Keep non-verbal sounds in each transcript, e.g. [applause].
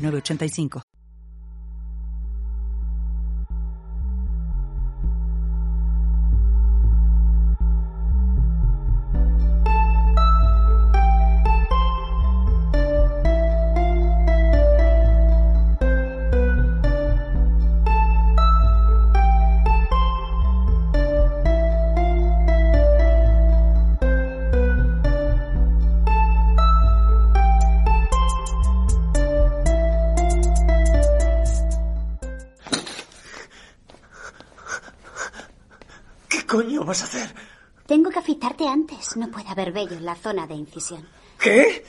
985. No puede haber vello en la zona de incisión. ¿Qué?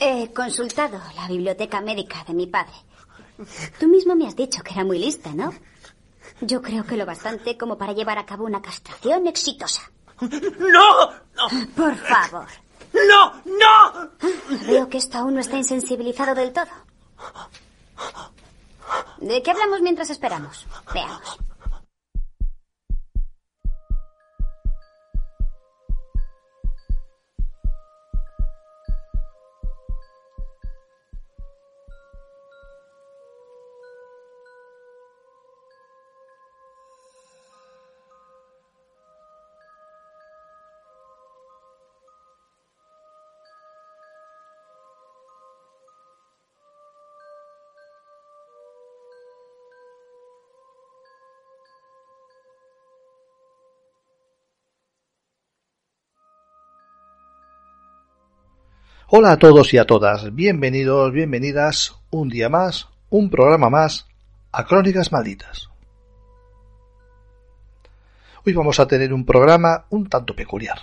He consultado la biblioteca médica de mi padre. Tú mismo me has dicho que era muy lista, ¿no? Yo creo que lo bastante como para llevar a cabo una castración exitosa. ¡No! Por favor. ¡No! ¡No! Veo que esto aún no está insensibilizado del todo. ¿De qué hablamos mientras esperamos? Veamos. Hola a todos y a todas, bienvenidos, bienvenidas un día más, un programa más a Crónicas Malditas. Hoy vamos a tener un programa un tanto peculiar.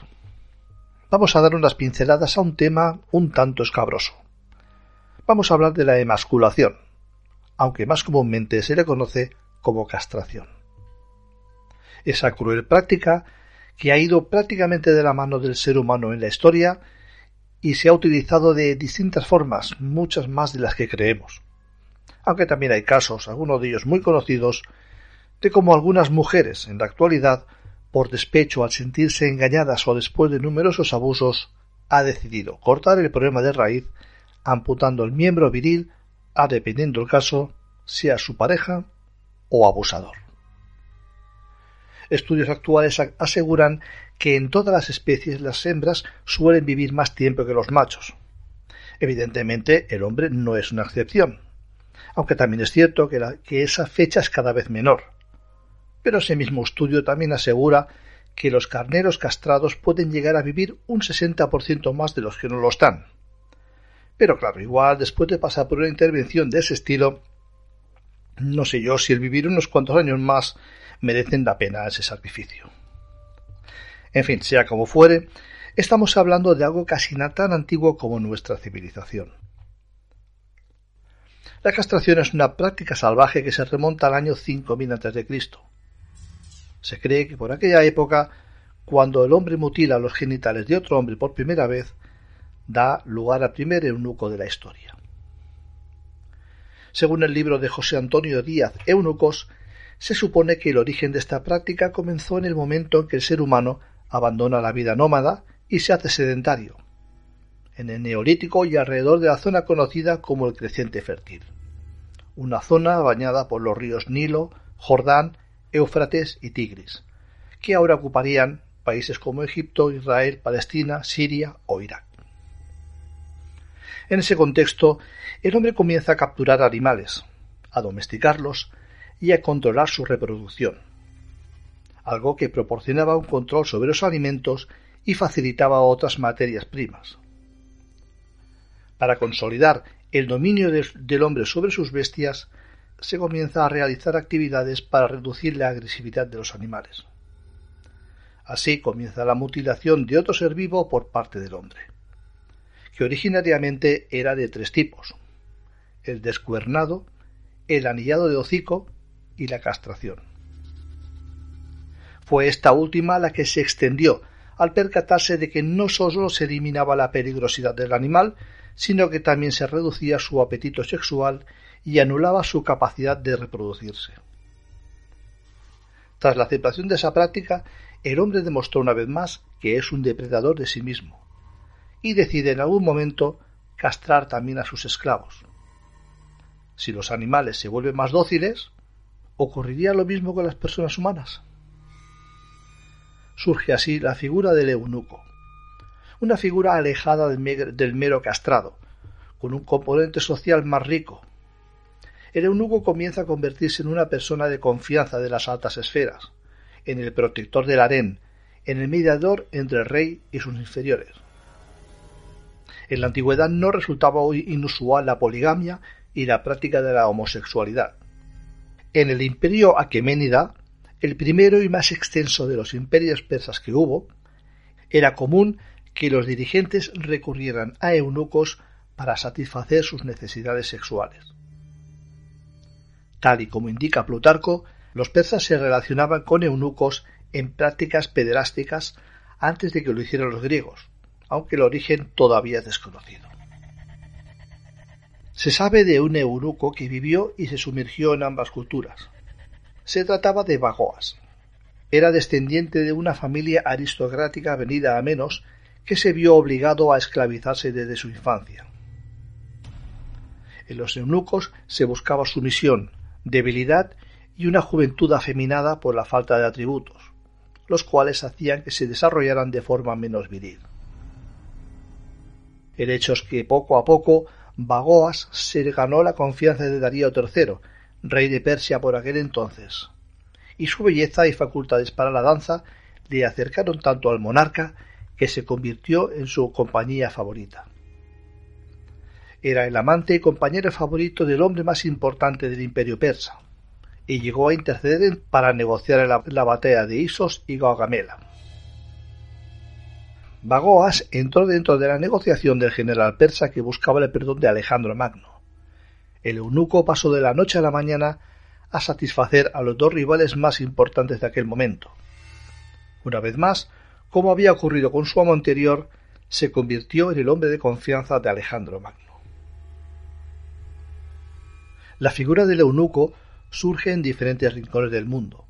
Vamos a dar unas pinceladas a un tema un tanto escabroso. Vamos a hablar de la emasculación, aunque más comúnmente se le conoce como castración. Esa cruel práctica que ha ido prácticamente de la mano del ser humano en la historia y se ha utilizado de distintas formas, muchas más de las que creemos. Aunque también hay casos, algunos de ellos muy conocidos, de cómo algunas mujeres en la actualidad, por despecho al sentirse engañadas o después de numerosos abusos, ha decidido cortar el problema de raíz, amputando el miembro viril a dependiendo el caso, sea su pareja o abusador. Estudios actuales aseguran que en todas las especies las hembras suelen vivir más tiempo que los machos. Evidentemente, el hombre no es una excepción, aunque también es cierto que, esa fecha es cada vez menor. Pero ese mismo estudio también asegura que los carneros castrados pueden llegar a vivir un 60% más de los que no lo están. Pero claro, igual después de pasar por una intervención de ese estilo, no sé yo si el vivir unos cuantos años más merecen la pena ese sacrificio. En fin, sea como fuere, estamos hablando de algo casi tan antiguo como nuestra civilización. La castración es una práctica salvaje que se remonta al año 5000 a.C. Se cree que por aquella época, cuando el hombre mutila los genitales de otro hombre por primera vez, da lugar al primer eunuco de la historia. Según el libro de José Antonio Díaz Eunucos, se supone que el origen de esta práctica comenzó en el momento en que el ser humano abandona la vida nómada y se hace sedentario, en el Neolítico y alrededor de la zona conocida como el Creciente Fértil, una zona bañada por los ríos Nilo, Jordán, Éufrates y Tigris, que ahora ocuparían países como Egipto, Israel, Palestina, Siria o Irak. En ese contexto, el hombre comienza a capturar animales, a domesticarlos y a controlar su reproducción, algo que proporcionaba un control sobre los alimentos y facilitaba otras materias primas. Para consolidar el dominio del hombre sobre sus bestias, se comienza a realizar actividades para reducir la agresividad de los animales. Así comienza la mutilación de otro ser vivo por parte del hombre, que originariamente era de tres tipos. el descuernado, el anillado de hocico y la castración. Fue esta última la que se extendió al percatarse de que no sólo se eliminaba la peligrosidad del animal, sino que también se reducía su apetito sexual y anulaba su capacidad de reproducirse. Tras la aceptación de esa práctica, el hombre demostró una vez más que es un depredador de sí mismo, y decide en algún momento castrar también a sus esclavos. Si los animales se vuelven más dóciles, ¿ocurriría lo mismo con las personas humanas? Surge así la figura del eunuco, una figura alejada del, mero castrado, con un componente social más rico. El eunuco comienza a convertirse en una persona de confianza de las altas esferas, en el protector del harén, en el mediador entre el rey y sus inferiores. En la antigüedad no resultaba inusual la poligamia y la práctica de la homosexualidad. En el imperio aqueménida, el primero y más extenso de los imperios persas que hubo, era común que los dirigentes recurrieran a eunucos para satisfacer sus necesidades sexuales. Tal y como indica Plutarco, los persas se relacionaban con eunucos en prácticas pederásticas antes de que lo hicieran los griegos, aunque el origen todavía es desconocido. Se sabe de un eunuco que vivió y se sumergió en ambas culturas. Se trataba de Bagoas. Era descendiente de una familia aristocrática venida a menos que se vio obligado a esclavizarse desde su infancia. En los eunucos se buscaba sumisión, debilidad y una juventud afeminada por la falta de atributos, los cuales hacían que se desarrollaran de forma menos viril. El hecho es que poco a poco Bagoas se ganó la confianza de Darío III, rey de Persia por aquel entonces, y su belleza y facultades para la danza le acercaron tanto al monarca que se convirtió en su compañía favorita. Era el amante y compañero favorito del hombre más importante del imperio persa, y llegó a interceder para negociar la, la batalla de Isos y Gaugamela. Bagoas entró dentro de la negociación del general persa que buscaba el perdón de Alejandro Magno. El eunuco pasó de la noche a la mañana a satisfacer a los dos rivales más importantes de aquel momento. Una vez más, como había ocurrido con su amo anterior, se convirtió en el hombre de confianza de Alejandro Magno. La figura del eunuco surge en diferentes rincones del mundo,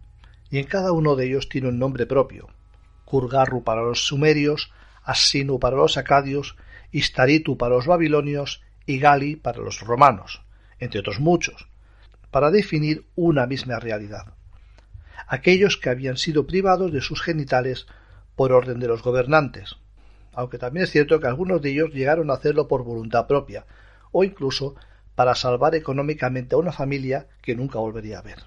y en cada uno de ellos tiene un nombre propio. Kurgarru para los sumerios, Assinu para los acadios, Istaritu para los babilonios y Gali para los romanos, entre otros muchos, para definir una misma realidad. Aquellos que habían sido privados de sus genitales por orden de los gobernantes, aunque también es cierto que algunos de ellos llegaron a hacerlo por voluntad propia, o incluso para salvar económicamente a una familia que nunca volvería a ver.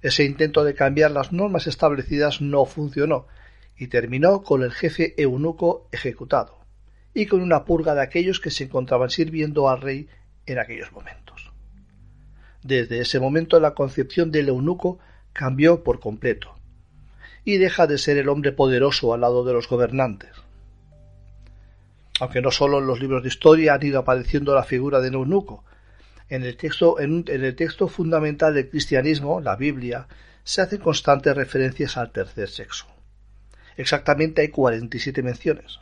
Ese intento de cambiar las normas establecidas no funcionó, y terminó con el jefe eunuco ejecutado, y con una purga de aquellos que se encontraban sirviendo al rey en aquellos momentos. Desde ese momento la concepción del eunuco cambió por completo, y deja de ser el hombre poderoso al lado de los gobernantes. Aunque no solo en los libros de historia han ido apareciendo la figura del eunuco, en el texto, fundamental del cristianismo, la Biblia, se hacen constantes referencias al tercer sexo. Exactamente hay 47 menciones.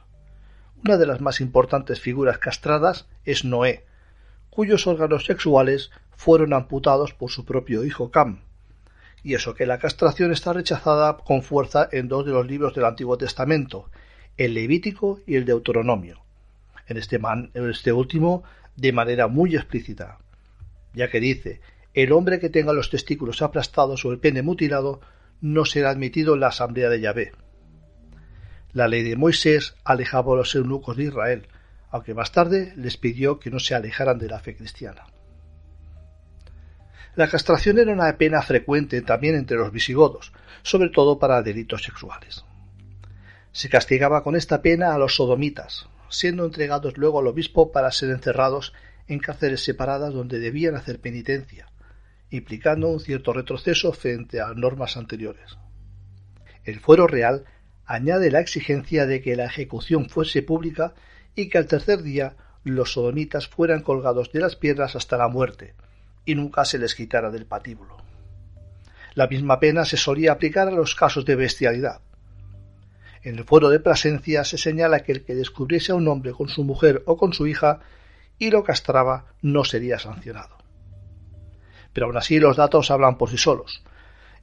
Una de las más importantes figuras castradas es Noé, cuyos órganos sexuales fueron amputados por su propio hijo Cam. Y eso que la castración está rechazada con fuerza en dos de los libros del Antiguo Testamento, el Levítico y el Deuteronomio. En este, este último de manera muy explícita, ya que dice el hombre que tenga los testículos aplastados o el pene mutilado no será admitido en la asamblea de Yahvé. La ley de Moisés alejaba a los eunucos de Israel, aunque más tarde les pidió que no se alejaran de la fe cristiana. La castración era una pena frecuente también entre los visigodos, sobre todo para delitos sexuales. Se castigaba con esta pena a los sodomitas, siendo entregados luego al obispo para ser encerrados en cárceles separadas donde debían hacer penitencia, implicando un cierto retroceso frente a normas anteriores. El fuero real añade la exigencia de que la ejecución fuese pública y que al tercer día los sodomitas fueran colgados de las piernas hasta la muerte y nunca se les quitara del patíbulo. La misma pena se solía aplicar a los casos de bestialidad. En el fuero de Plasencia se señala que el que descubriese a un hombre con su mujer o con su hija y lo castraba no sería sancionado. Pero aún así los datos hablan por sí solos.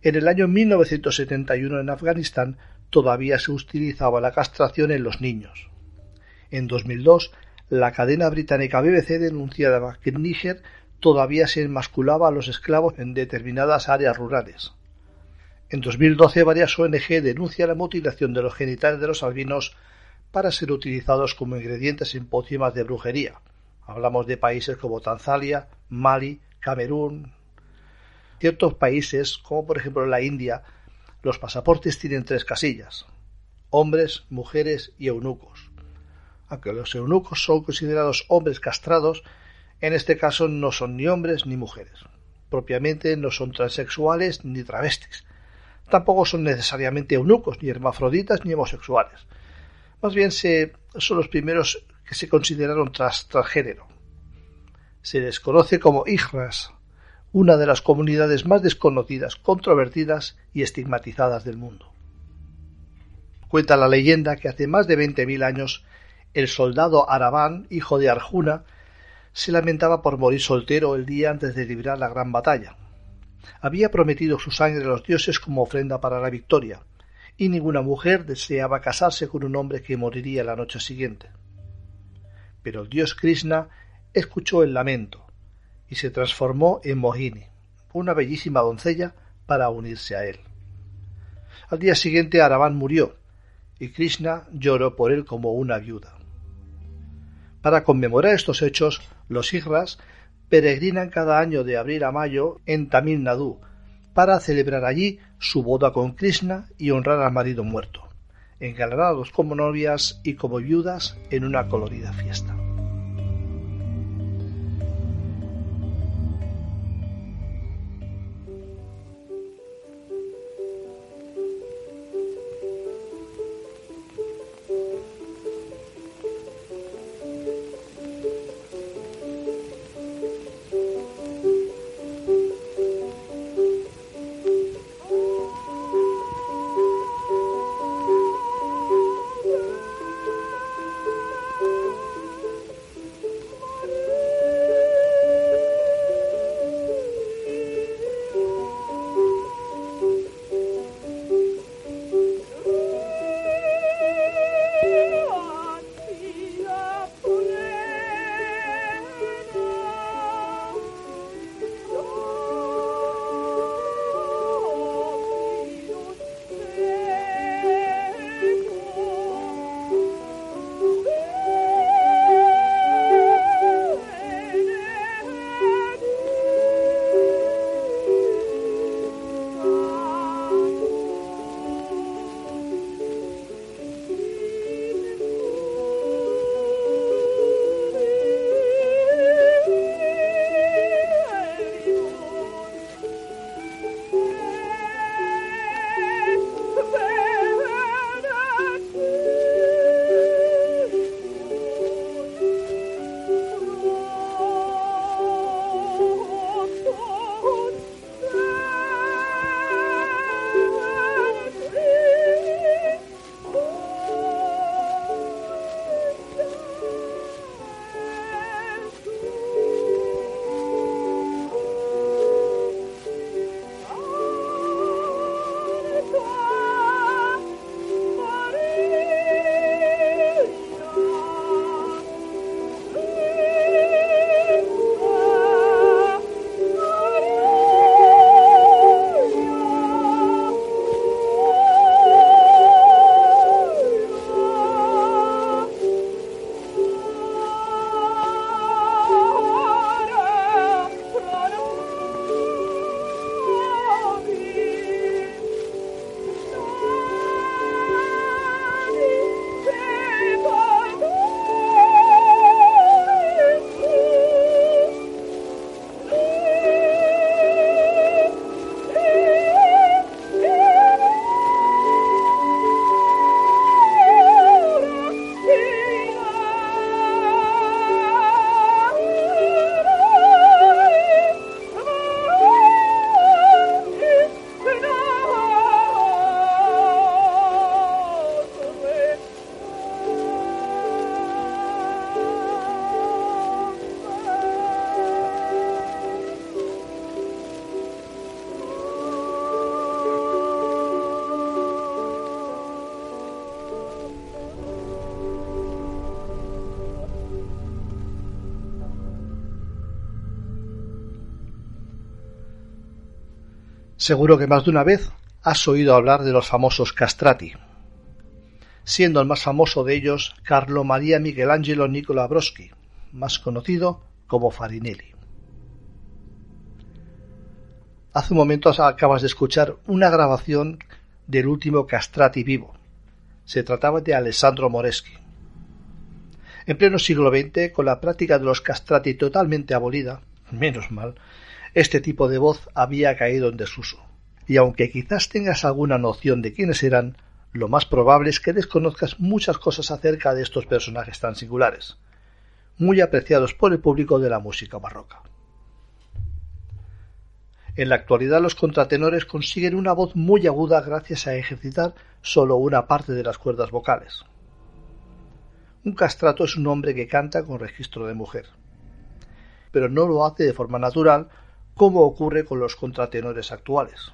En el año 1971 en Afganistán todavía se utilizaba la castración en los niños. En 2002 la cadena británica BBC denunciaba que en Níger todavía se enmasculaba a los esclavos en determinadas áreas rurales. En 2012 varias ONG denuncian la mutilación de los genitales de los albinos para ser utilizados como ingredientes en pócimas de brujería. Hablamos de países como Tanzania, Mali, Camerún. Ciertos países, como por ejemplo la India, los pasaportes tienen tres casillas: hombres, mujeres y eunucos. Aunque los eunucos son considerados hombres castrados, en este caso no son ni hombres ni mujeres. Propiamente no son transexuales ni travestis. Tampoco son necesariamente eunucos, ni hermafroditas, ni homosexuales. Más bien se, son los primeros que se consideraron transgénero. Se les conoce como hijras, una de las comunidades más desconocidas, controvertidas y estigmatizadas del mundo. Cuenta la leyenda que hace más de veinte mil años el soldado Arabán, hijo de Arjuna, se lamentaba por morir soltero el día antes de librar la gran batalla. Había prometido su sangre a los dioses como ofrenda para la victoria, y ninguna mujer deseaba casarse con un hombre que moriría la noche siguiente. Pero el dios Krishna escuchó el lamento y se transformó en Mohini, una bellísima doncella, para unirse a él. Al día siguiente Arabán murió, y Krishna lloró por él como una viuda. Para conmemorar estos hechos, los Igras peregrinan cada año de abril a mayo en Tamil Nadu para celebrar allí su boda con Krishna y honrar al marido muerto, engalanados como novias y como viudas en una colorida fiesta. Seguro que más de una vez has oído hablar de los famosos castrati, siendo el más famoso de ellos Carlo Maria Michelangelo Nicola Broschi, más conocido como Farinelli. Hace un momento acabas de escuchar una grabación del último castrati vivo. Se trataba de Alessandro Moreschi. En pleno siglo XX, con la práctica de los castrati totalmente abolida, menos mal, este tipo de voz había caído en desuso. Y aunque quizás tengas alguna noción de quiénes eran, lo más probable es que desconozcas muchas cosas acerca de estos personajes tan singulares, muy apreciados por el público de la música barroca. En la actualidad los contratenores consiguen una voz muy aguda gracias a ejercitar solo una parte de las cuerdas vocales. Un castrato es un hombre que canta con registro de mujer, pero no lo hace de forma natural como ocurre con los contratenores actuales.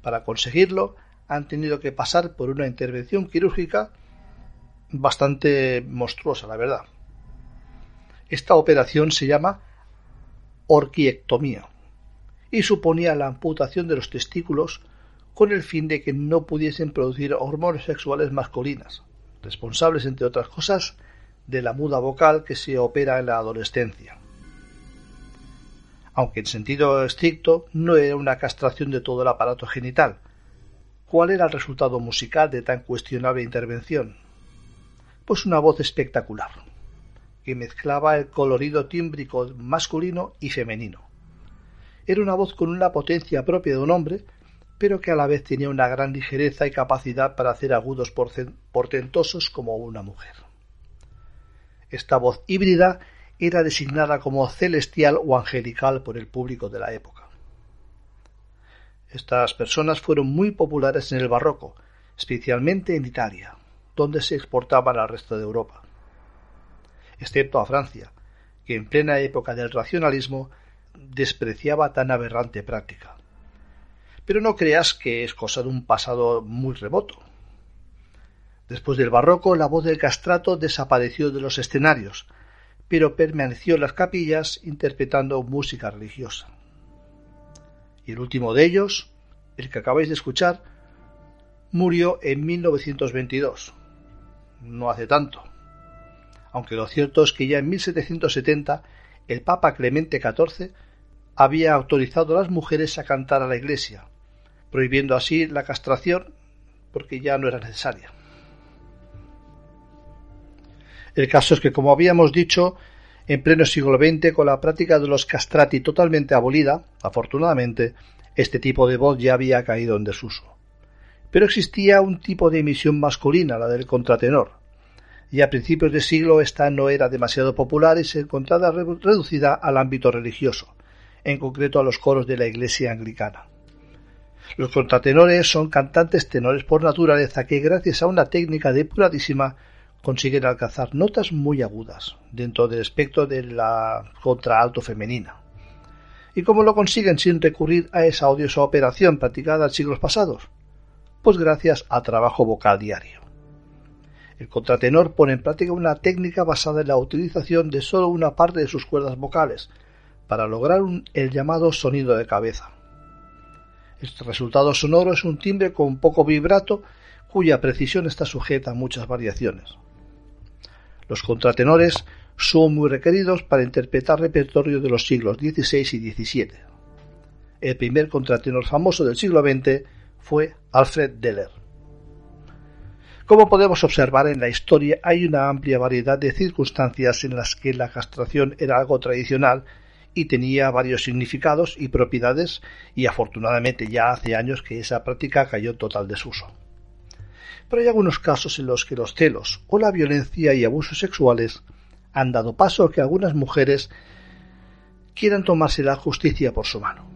Para conseguirlo han tenido que pasar por una intervención quirúrgica bastante monstruosa, la verdad. Esta operación se llama orquiectomía y suponía la amputación de los testículos con el fin de que no pudiesen producir hormonas sexuales masculinas, responsables, entre otras cosas, de la muda vocal que se opera en la adolescencia. Aunque en sentido estricto no era una castración de todo el aparato genital. ¿Cuál era el resultado musical de tan cuestionable intervención? Pues una voz espectacular, que mezclaba el colorido tímbrico masculino y femenino era una voz con una potencia propia de un hombre, pero que a la vez tenía una gran ligereza y capacidad para hacer agudos portentosos como una mujer. Esta voz híbrida era designada como celestial o angelical por el público de la época. Estas personas fueron muy populares en el barroco, especialmente en Italia, donde se exportaban al resto de Europa, excepto a Francia, que en plena época del racionalismo despreciaba tan aberrante práctica. Pero no creas que es cosa de un pasado muy remoto. Después del barroco, la voz del castrato desapareció de los escenarios, pero permaneció en las capillas interpretando música religiosa. Y el último de ellos, el que acabáis de escuchar, murió en 1922. No hace tanto. Aunque lo cierto es que ya en 1770 el Papa Clemente XIV había autorizado a las mujeres a cantar a la iglesia, prohibiendo así la castración porque ya no era necesaria. El caso es que, como habíamos dicho, en pleno siglo XX, con la práctica de los castrati totalmente abolida, afortunadamente, este tipo de voz ya había caído en desuso. Pero existía un tipo de emisión masculina, la del contratenor, y a principios de siglo esta no era demasiado popular y se encontraba reducida al ámbito religioso, en concreto a los coros de la Iglesia anglicana. Los contratenores son cantantes tenores por naturaleza que gracias a una técnica depuradísima consiguen alcanzar notas muy agudas dentro del espectro de la contraalto femenina. ¿Y cómo lo consiguen sin recurrir a esa odiosa operación practicada en siglos pasados? Pues gracias a trabajo vocal diario. El contratenor pone en práctica una técnica basada en la utilización de solo una parte de sus cuerdas vocales, para lograr el llamado sonido de cabeza. Este resultado sonoro es un timbre con poco vibrato cuya precisión está sujeta a muchas variaciones. Los contratenores son muy requeridos para interpretar repertorio de los siglos XVI y XVII. El primer contratenor famoso del siglo XX fue Alfred Deller. Como podemos observar en la historia, hay una amplia variedad de circunstancias en las que la castración era algo tradicional y tenía varios significados y propiedades y afortunadamente ya hace años que esa práctica cayó total desuso. Pero hay algunos casos en los que los celos o la violencia y abusos sexuales han dado paso a que algunas mujeres quieran tomarse la justicia por su mano.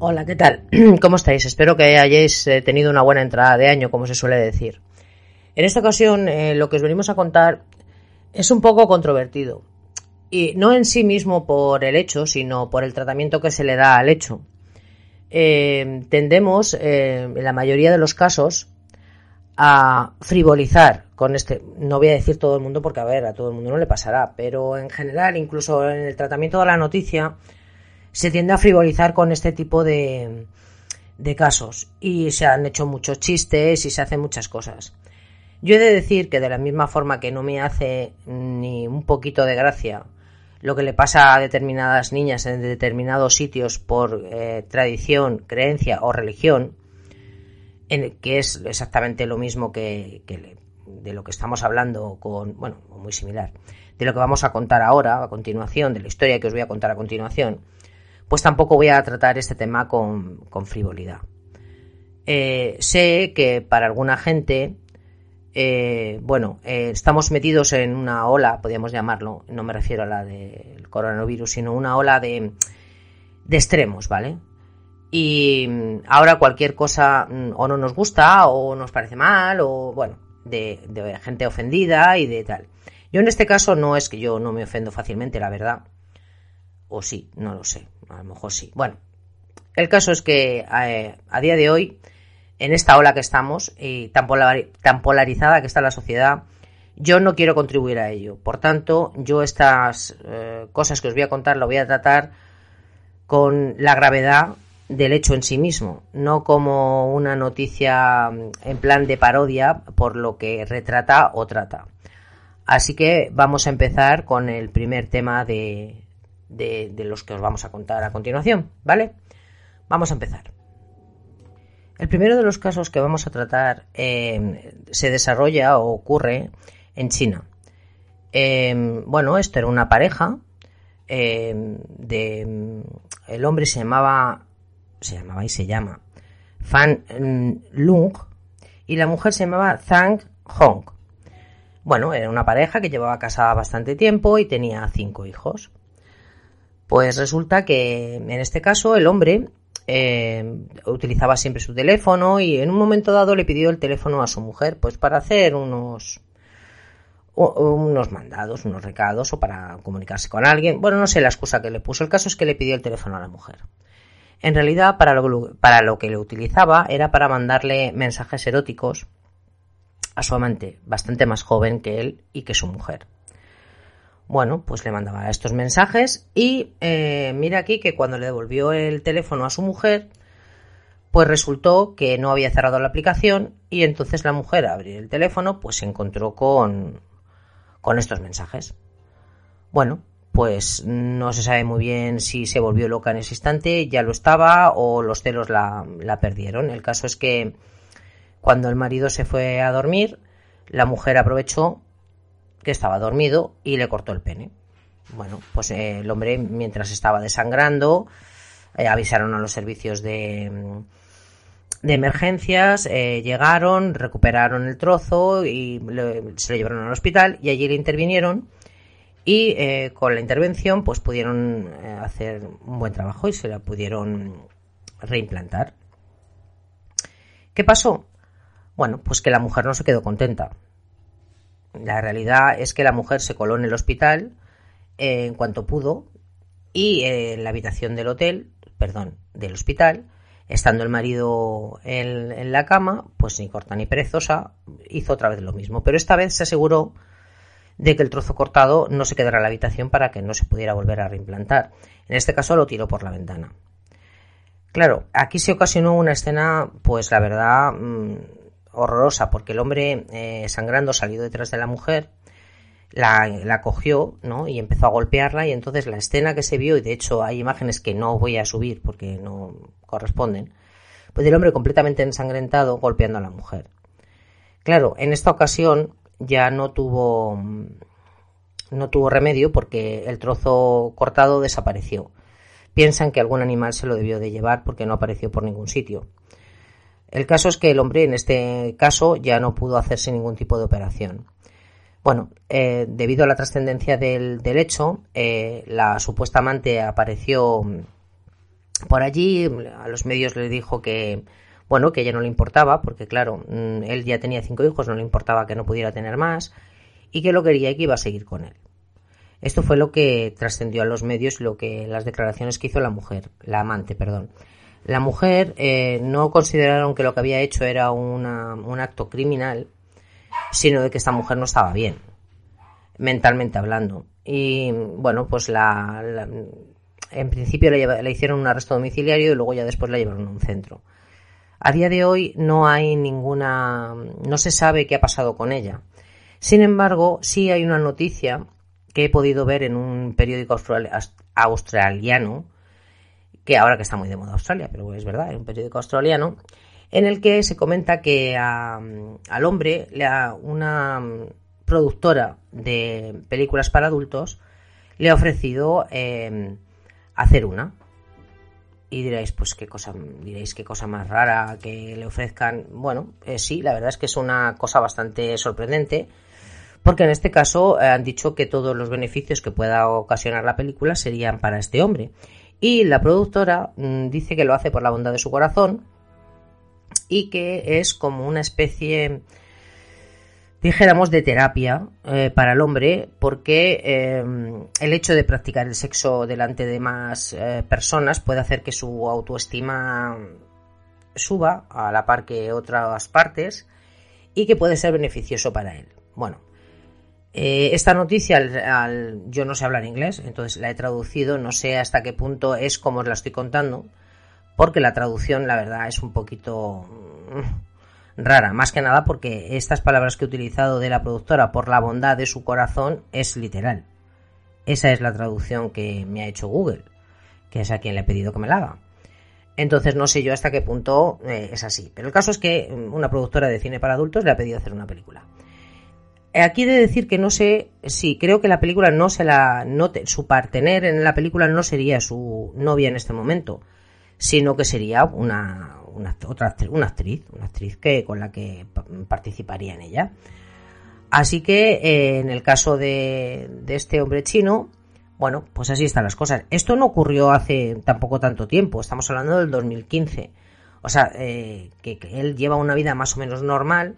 Hola, ¿qué tal? [clears throat] ¿Cómo estáis? Espero que hayáis eh, tenido una buena entrada de año, como se suele decir. En esta ocasión, eh, lo que os venimos a contar es un poco controvertido. Y no en sí mismo por el hecho, sino por el tratamiento que se le da al hecho. Eh, tendemos, eh, en la mayoría de los casos, a frivolizar con este. No voy a decir todo el mundo porque, a ver, a todo el mundo no le pasará, pero en general, incluso en el tratamiento de la noticia, se tiende a frivolizar con este tipo de, de casos y se han hecho muchos chistes y se hacen muchas cosas. Yo he de decir que de la misma forma que no me hace ni un poquito de gracia lo que le pasa a determinadas niñas en determinados sitios por eh, tradición, creencia o religión, en, que es exactamente lo mismo que, de lo que estamos hablando con, bueno, muy similar, de lo que vamos a contar ahora, a continuación, de la historia que os voy a contar a continuación, pues tampoco voy a tratar este tema con, con frivolidad. Eh, sé que para alguna gente, eh, bueno, eh, estamos metidos en una ola, podríamos llamarlo, no me refiero a la del coronavirus, sino una ola de, de extremos, ¿vale? Y mm, ahora cualquier cosa mm, o no nos gusta o nos parece mal o, bueno, de, gente ofendida y de tal. Yo en este caso no es que yo no me ofendo fácilmente, la verdad. O sí, no lo sé. A lo mejor sí. Bueno, el caso es que eh, a día de hoy, en esta ola que estamos y tan, polari- tan polarizada que está la sociedad, yo no quiero contribuir a ello. Por tanto, yo estas eh, cosas que os voy a contar lo voy a tratar con la gravedad del hecho en sí mismo, no como una noticia mm, en plan de parodia por lo que retrata o trata. Así que vamos a empezar con el primer tema de, de, de los que os vamos a contar a continuación, ¿vale? Vamos a empezar. El primero de los casos que vamos a tratar eh, se desarrolla o ocurre en China. Eh, bueno, esto era una pareja. eh, de, el hombre se llamaba, se llamaba y se llama Fan Lung y la mujer se llamaba Zhang Hong. Bueno, era una pareja que llevaba casada bastante tiempo y tenía cinco hijos. Pues resulta que en este caso el hombre eh, utilizaba siempre su teléfono y en un momento dado le pidió el teléfono a su mujer, pues para hacer unos unos mandados, unos recados o para comunicarse con alguien. Bueno, no sé la excusa que le puso. El caso es que le pidió el teléfono a la mujer. En realidad, para lo, para lo que le utilizaba era para mandarle mensajes eróticos a su amante, bastante más joven que él y que su mujer. Bueno, pues le mandaba estos mensajes y eh, mira aquí que cuando le devolvió el teléfono a su mujer, pues resultó que no había cerrado la aplicación y entonces la mujer, al abrir el teléfono, pues se encontró con, con estos mensajes. Bueno, pues no se sabe muy bien si se volvió loca en ese instante, ya lo estaba o los celos la, la perdieron. El caso es que cuando el marido se fue a dormir, la mujer aprovechó que estaba dormido y le cortó el pene. Bueno, pues eh, el hombre mientras estaba desangrando eh, avisaron a los servicios de, de emergencias, eh, llegaron, recuperaron el trozo y se lo llevaron al hospital y allí le intervinieron y con la intervención pues pudieron hacer un buen trabajo y se la pudieron reimplantar. ¿Qué pasó? Bueno, pues que la mujer no se quedó contenta. La realidad es que la mujer se coló en el hospital eh, en cuanto pudo y eh, en la habitación del hotel, perdón, del hospital, estando el marido en, la cama, pues ni corta ni perezosa, hizo otra vez lo mismo. Pero esta vez se aseguró de que el trozo cortado no se quedara en la habitación para que no se pudiera volver a reimplantar. En este caso lo tiró por la ventana. Claro, aquí se ocasionó una escena, pues la verdad, mmm, horrorosa, porque el hombre eh, sangrando salió detrás de la mujer, la, la, cogió, ¿no? Y empezó a golpearla y entonces la escena que se vio, y de hecho hay imágenes que no voy a subir porque no corresponden, pues el hombre completamente ensangrentado golpeando a la mujer. Claro, en esta ocasión ya no tuvo no tuvo remedio porque el trozo cortado desapareció. Piensan que algún animal se lo debió de llevar porque no apareció por ningún sitio. El caso es que el hombre en este caso ya no pudo hacerse ningún tipo de operación. Bueno, eh, debido a la trascendencia del, hecho, eh, la supuesta amante apareció por allí, a los medios le dijo que, bueno, que a ella no le importaba, porque claro, mm, él ya tenía cinco hijos, no le importaba que no pudiera tener más, y que lo quería y que iba a seguir con él. Esto fue lo que trascendió a los medios, lo que las declaraciones que hizo la mujer, la amante, perdón. La mujer eh, no consideraron que lo que había hecho era una, un acto criminal, sino de que esta mujer no estaba bien, mentalmente hablando. Y bueno, pues la, en principio le, le, hicieron un arresto domiciliario y luego ya después la llevaron a un centro. A día de hoy no hay ninguna, no se sabe qué ha pasado con ella. Sin embargo, sí hay una noticia que he podido ver en un periódico australiano, que ahora que está muy de moda Australia, pero es verdad, es un periódico australiano, en el que se comenta que a, al hombre, una productora de películas para adultos, le ha ofrecido eh, hacer una. Y diréis, pues qué cosa, diréis qué cosa más rara que le ofrezcan. Bueno, eh, sí, la verdad es que es una cosa bastante sorprendente, porque en este caso eh, han dicho que todos los beneficios que pueda ocasionar la película serían para este hombre. Y la productora mmm, dice que lo hace por la bondad de su corazón y que es como una especie, dijéramos, de terapia eh, para el hombre, porque eh, el hecho de practicar el sexo delante de más eh, personas puede hacer que su autoestima suba a la par que otras partes y que puede ser beneficioso para él. Bueno, eh, esta noticia, al, yo no sé hablar inglés, entonces la he traducido, no sé hasta qué punto es como os la estoy contando, porque la traducción, la verdad, es un poquito rara, más que nada porque estas palabras que he utilizado de la productora por la bondad de su corazón es literal. Esa es la traducción que me ha hecho Google, que es a quien le he pedido que me la haga. Entonces no sé yo hasta qué punto eh, es así. Pero el caso es que una productora de cine para adultos le ha pedido hacer una película. Aquí he de decir que no sé si creo que la película no se la. No su partener en la película no sería su novia en este momento, sino que sería una, una, otra, una actriz, una actriz que, con la que participaría en ella. Así que eh, en el caso de, de este hombre chino, bueno, pues así están las cosas. Esto no ocurrió hace tampoco tanto tiempo, estamos hablando del 2015. O sea, eh, que, él lleva una vida más o menos normal.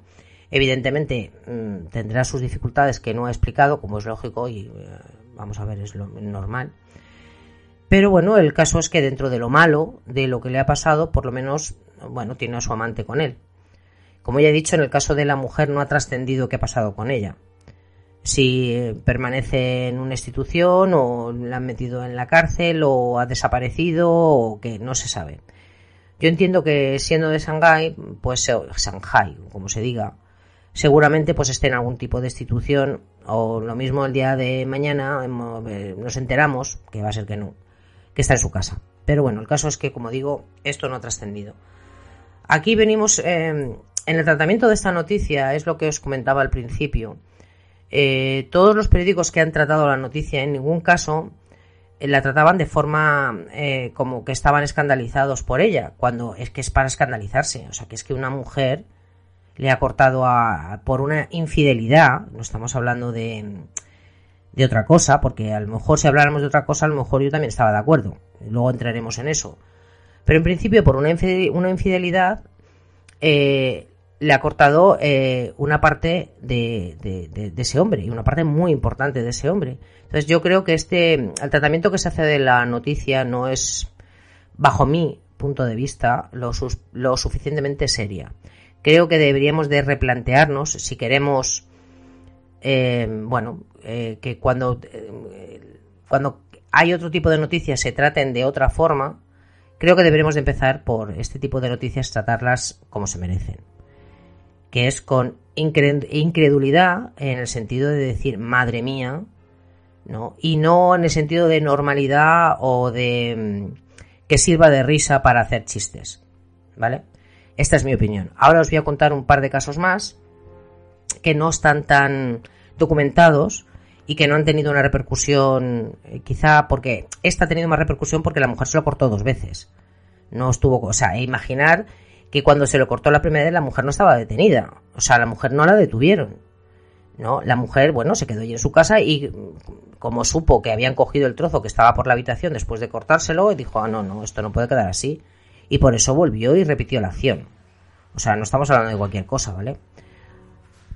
Evidentemente mm, tendrá sus dificultades que no ha explicado, como es lógico, y eh, vamos a ver, es lo normal. Pero bueno, el caso es que dentro de lo malo, de lo que le ha pasado, por lo menos, bueno, tiene a su amante con él. Como ya he dicho, en el caso de la mujer no ha trascendido qué ha pasado con ella si permanece en una institución o la han metido en la cárcel o ha desaparecido o que no se sabe. Yo entiendo que siendo de Shanghai, pues Shanghai, como se diga, seguramente pues esté en algún tipo de institución o lo mismo el día de mañana eh, nos enteramos, que va a ser que no, que está en su casa. Pero bueno, el caso es que, como digo, esto no ha trascendido. Aquí venimos, eh, en el tratamiento de esta noticia, es lo que os comentaba al principio, eh, todos los periódicos que han tratado la noticia en ningún caso eh, la trataban de forma como que estaban escandalizados por ella, cuando es que es para escandalizarse. O sea, que es que una mujer le ha cortado a, por una infidelidad, no estamos hablando de, de otra cosa, porque a lo mejor si habláramos de otra cosa, a lo mejor yo también estaba de acuerdo. Luego entraremos en eso. Pero en principio, por una infidelidad, eh, le ha cortado eh, una parte de, de, ese hombre y una parte muy importante de ese hombre. Entonces yo creo que este el tratamiento que se hace de la noticia no es bajo mi punto de vista lo, lo suficientemente seria. Creo que deberíamos de replantearnos si queremos eh, bueno eh, que cuando cuando hay otro tipo de noticias se traten de otra forma creo que deberíamos de empezar por este tipo de noticias tratarlas como se merecen que es con incredulidad en el sentido de decir, madre mía, ¿no? Y no en el sentido de normalidad o de mm, que sirva de risa para hacer chistes, ¿vale? Esta es mi opinión. Ahora os voy a contar un par de casos más que no están tan documentados y que no han tenido una repercusión, eh, quizá porque esta ha tenido más repercusión porque la mujer se lo cortó dos veces. No estuvo, o sea, imaginar que cuando se lo cortó la primera vez la mujer no estaba detenida. O sea, la mujer no la detuvieron. ¿no? La mujer, bueno, se quedó allí en su casa y como supo que habían cogido el trozo que estaba por la habitación después de cortárselo, dijo, ah, no, no, esto no puede quedar así. Y por eso volvió y repitió la acción. O sea, no estamos hablando de cualquier cosa, ¿vale?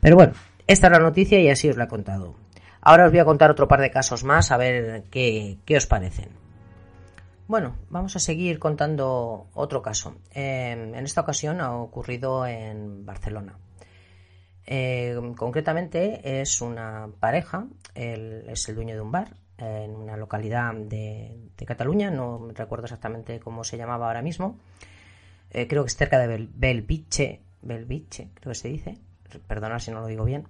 Pero bueno, esta es la noticia y así os la he contado. Ahora os voy a contar otro par de casos más, a ver qué, qué os parecen. Bueno, vamos a seguir contando otro caso. Em, en esta ocasión ha ocurrido en Barcelona. Em, concretamente es una pareja, él es el dueño de un bar en una localidad de, Cataluña, no recuerdo exactamente cómo se llamaba ahora mismo. Eh, creo que es cerca de Belviche, Belviche, creo que se dice, perdona si no lo digo bien.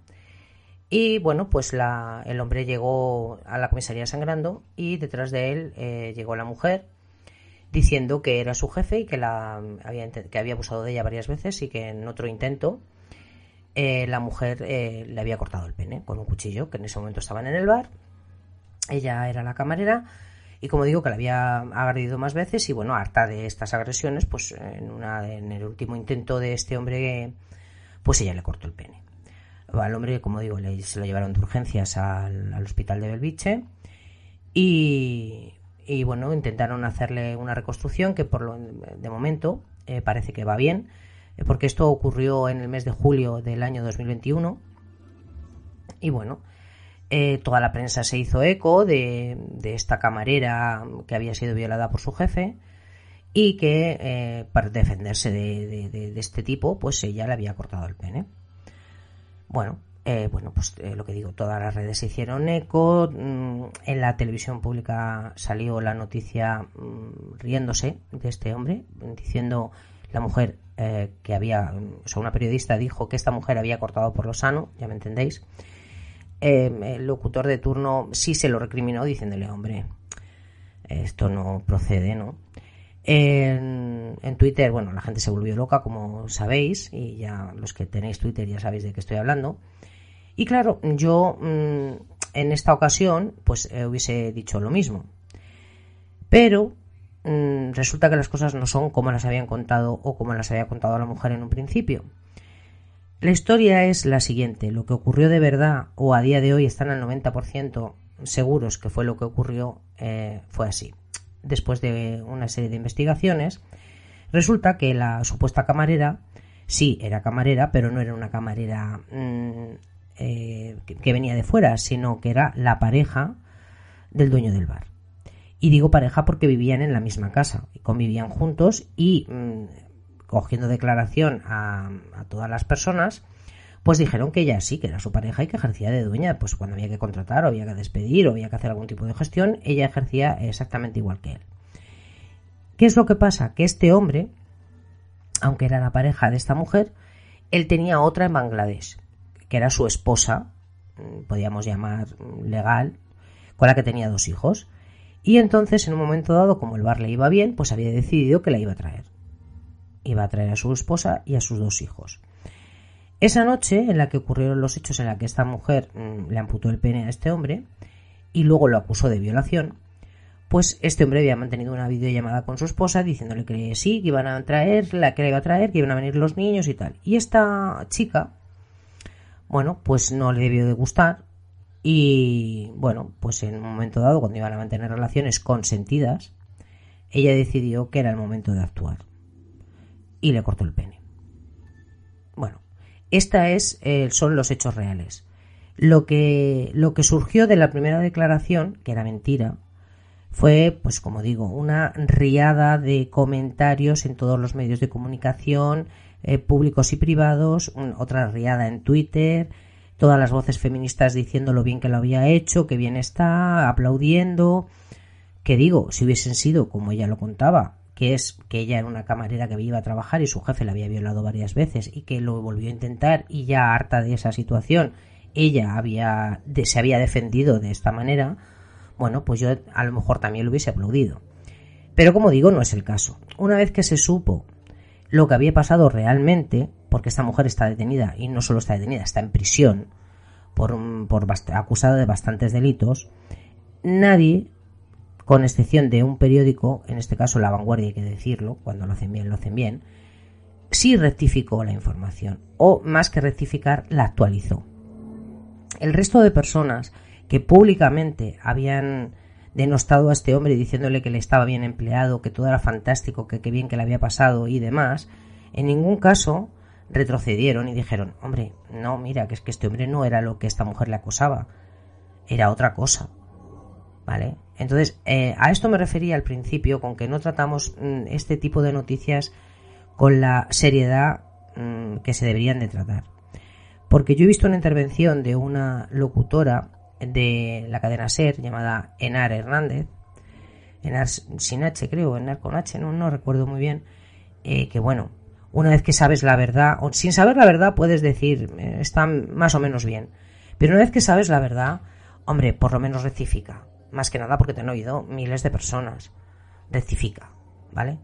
Y bueno, pues el hombre llegó a la comisaría sangrando y detrás de él eh, llegó la mujer diciendo que era su jefe y que, la había, que había abusado de ella varias veces y que en otro intento eh, la mujer le había cortado el pene con un cuchillo, que en ese momento estaban en el bar. Ella era la camarera y como digo que la había agredido más veces y bueno, harta de estas agresiones, pues en, una, en el último intento de este hombre, pues ella le cortó el pene. Al hombre, como digo, le, se lo llevaron de urgencias al, al hospital de Belviche y y bueno, intentaron hacerle una reconstrucción que por lo, de momento eh, parece que va bien, eh, porque esto ocurrió en el mes de julio del año 2021 y bueno, eh, toda la prensa se hizo eco de, esta camarera que había sido violada por su jefe y que para defenderse de, de, este tipo, pues ella le había cortado el pene. Bueno, eh, bueno, pues eh, lo que digo, todas las redes se hicieron eco, mm, en la televisión pública salió la noticia mm, riéndose de este hombre, diciendo la mujer eh, que había, o sea, una periodista dijo que esta mujer había cortado por lo sano, ya me entendéis. Eh, el locutor de turno sí se lo recriminó diciéndole, hombre, esto no procede, ¿no? En, Twitter, bueno, la gente se volvió loca, como sabéis, y ya los que tenéis Twitter ya sabéis de qué estoy hablando. Y claro, yo mmm, en esta ocasión, pues eh, hubiese dicho lo mismo. Pero mmm, resulta que las cosas no son como las habían contado o como las había contado la mujer en un principio. La historia es la siguiente, lo que ocurrió de verdad, o a día de hoy están al 90% seguros que fue lo que ocurrió, eh, fue así después de una serie de investigaciones, resulta que la supuesta camarera sí era camarera, pero no era una camarera mmm, eh, que, venía de fuera, sino que era la pareja del dueño del bar. Y digo pareja porque vivían en la misma casa, y convivían juntos y mmm, cogiendo declaración a, todas las personas, pues dijeron que ella sí, que era su pareja y que ejercía de dueña, pues cuando había que contratar o había que despedir o había que hacer algún tipo de gestión, ella ejercía exactamente igual que él. ¿Qué es lo que pasa? Que este hombre, aunque era la pareja de esta mujer, él tenía otra en Bangladesh, que era su esposa, podríamos llamar legal, con la que tenía dos hijos. Y entonces, en un momento dado, como el bar le iba bien, pues había decidido que la iba a traer. Iba a traer a su esposa y a sus dos hijos. Esa noche en la que ocurrieron los hechos en la que esta mujer mmm, le amputó el pene a este hombre y luego lo acusó de violación, pues este hombre había mantenido una videollamada con su esposa diciéndole que sí, que iban a traer, la que iba a traer, que iban a venir los niños y tal. Y esta chica, bueno, pues no le debió de gustar y bueno, pues en un momento dado, cuando iban a mantener relaciones consentidas, ella decidió que era el momento de actuar y le cortó el pene. Bueno, esta es, eh, son los hechos reales. Lo que, lo que surgió de la primera declaración, que era mentira, fue, pues como digo, una riada de comentarios en todos los medios de comunicación, eh, públicos y privados, otra riada en Twitter, todas las voces feministas diciendo lo bien que lo había hecho, que bien está, aplaudiendo. Que digo, si hubiesen sido, como ella lo contaba, que es que ella era una camarera que iba a trabajar y su jefe la había violado varias veces y que lo volvió a intentar y ya harta de esa situación ella había se había defendido de esta manera, bueno, pues yo a lo mejor también lo hubiese aplaudido. Pero como digo, no es el caso. Una vez que se supo lo que había pasado realmente, porque esta mujer está detenida y no solo está detenida, está en prisión por, por acusada de bastantes delitos, nadie con excepción de un periódico, en este caso La Vanguardia hay que decirlo, cuando lo hacen bien, lo hacen bien, sí rectificó la información, o más que rectificar, la actualizó. El resto de personas que públicamente habían denostado a este hombre diciéndole que le estaba bien empleado, que todo era fantástico, que qué bien que le había pasado y demás, en ningún caso retrocedieron y dijeron, hombre, no, mira, que es que este hombre no era lo que esta mujer le acosaba, era otra cosa. ¿Vale? Entonces, eh, a esto me refería al principio, con que no tratamos mm, este tipo de noticias con la seriedad mm, que se deberían de tratar. Porque yo he visto una intervención de una locutora de la cadena SER llamada Enar Hernández, Enar sin H creo, Enar con H, no, no recuerdo muy bien, eh, que bueno, una vez que sabes la verdad, o sin saber la verdad puedes decir, eh, está más o menos bien, pero una vez que sabes la verdad, hombre, por lo menos rectifica más que nada porque te han oído miles de personas. Rectifica, ¿vale?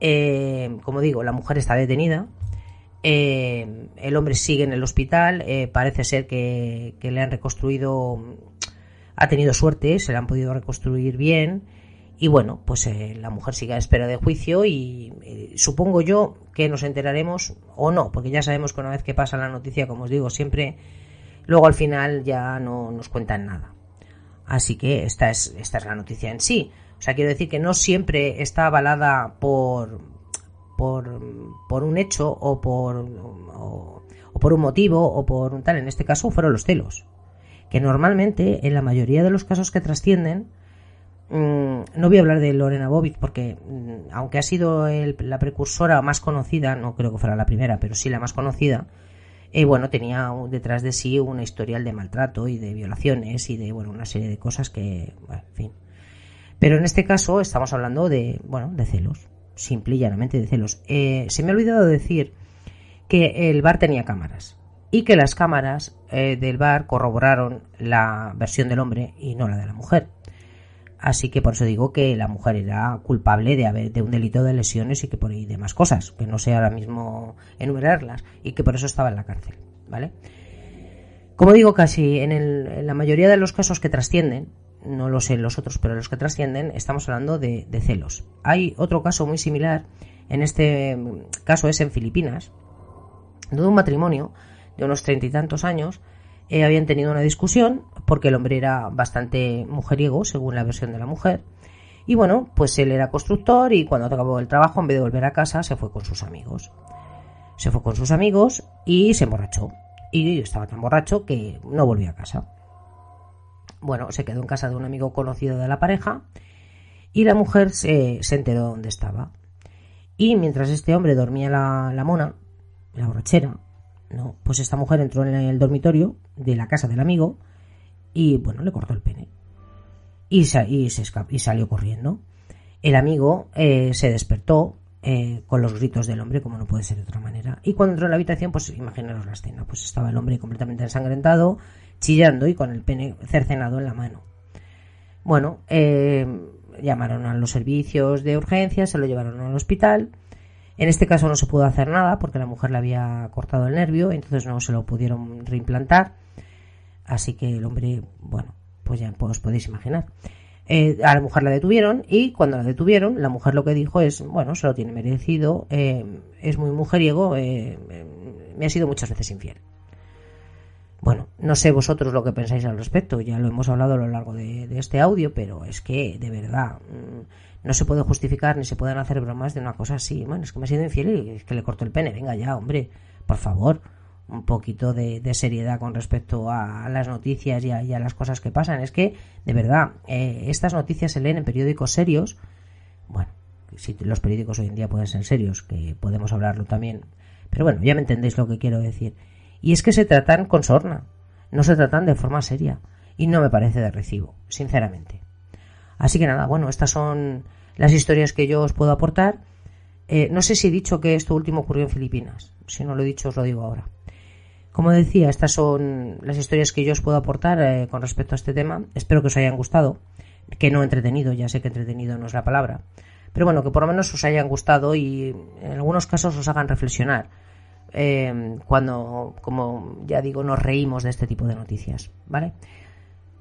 Eh, como digo, la mujer está detenida. Eh, el hombre sigue en el hospital. Eh, parece ser que, que, le han reconstruido. Ha tenido suerte, se le han podido reconstruir bien. Y bueno, pues eh, la mujer sigue a espera de juicio y supongo yo que nos enteraremos o no, porque ya sabemos que una vez que pasa la noticia, como os digo, siempre luego al final ya no nos cuentan nada. Así que esta es, esta es la noticia en sí. O sea, quiero decir que no siempre está avalada por, por, por un hecho o por, o, por un motivo o por un tal. En este caso fueron los celos. Que normalmente, en la mayoría de los casos que trascienden, mmm, no voy a hablar de Lorena Bobbitt porque, mmm, aunque ha sido el, la precursora más conocida, no creo que fuera la primera, pero sí la más conocida, eh, bueno, tenía detrás de sí una historial de maltrato y de violaciones y de, bueno, una serie de cosas que, bueno, en fin. Pero en este caso estamos hablando de, bueno, de celos. simple y llanamente de celos. Eh, se me ha olvidado decir que el bar tenía cámaras y que las cámaras eh, del bar corroboraron la versión del hombre y no la de la mujer. Así que por eso digo que la mujer era culpable de haber de un delito de lesiones y que por ahí demás cosas, que no sé ahora mismo enumerarlas y que por eso estaba en la cárcel, ¿vale? Como digo, casi en, la mayoría de los casos que trascienden, no lo sé los otros, pero los que trascienden, estamos hablando de, de celos. Hay otro caso muy similar, en este caso es en Filipinas, de un matrimonio de unos treinta y tantos años, eh, habían tenido una discusión porque el hombre era bastante mujeriego, según la versión de la mujer. Y bueno, pues él era constructor y cuando acabó el trabajo, en vez de volver a casa, se fue con sus amigos. Se fue con sus amigos y se emborrachó. Y estaba tan borracho que no volvió a casa. Bueno, se quedó en casa de un amigo conocido de la pareja y la mujer se, se enteró dónde estaba. Y mientras este hombre dormía la, la mona, la borrachera, no, pues esta mujer entró en el dormitorio de la casa del amigo y bueno, le cortó el pene. Y, se y salió corriendo. El amigo eh, se despertó eh, con los gritos del hombre, como no puede ser de otra manera. Y cuando entró en la habitación, pues imaginaros la escena, pues estaba el hombre completamente ensangrentado, chillando y con el pene cercenado en la mano. Bueno, eh, llamaron a los servicios de urgencia, se lo llevaron al hospital en este caso no se pudo hacer nada porque la mujer le había cortado el nervio, entonces no se lo pudieron reimplantar. Así que el hombre, bueno, pues ya os podéis imaginar. Eh, a la mujer la detuvieron y cuando la detuvieron, la mujer lo que dijo es, bueno, se lo tiene merecido, eh, es muy mujeriego, eh, me ha sido muchas veces infiel. Bueno, no sé vosotros lo que pensáis al respecto, ya lo hemos hablado a lo largo de, de este audio, pero es que, de verdad, no se puede justificar ni se pueden hacer bromas de una cosa así. Bueno, es que me ha sido infiel y es que le cortó el pene. Venga ya, hombre, por favor, un poquito de, seriedad con respecto a, las noticias y a, las cosas que pasan. Es que, de verdad, eh, estas noticias se leen en periódicos serios. Bueno, si los periódicos hoy en día pueden ser serios, que podemos hablarlo también. Pero bueno, ya me entendéis lo que quiero decir. Y es que se tratan con sorna, no se tratan de forma seria. Y no me parece de recibo, sinceramente. Así que nada, bueno, estas son las historias que yo os puedo aportar. Eh, no sé si he dicho que esto último ocurrió en Filipinas. Si no lo he dicho, os lo digo ahora. Como decía, estas son las historias que yo os puedo aportar eh, con respecto a este tema. Espero que os hayan gustado. Que no entretenido, ya sé que entretenido no es la palabra. Pero bueno, que por lo menos os hayan gustado y en algunos casos os hagan reflexionar. Eh, cuando, como ya digo, nos reímos de este tipo de noticias. ¿Vale?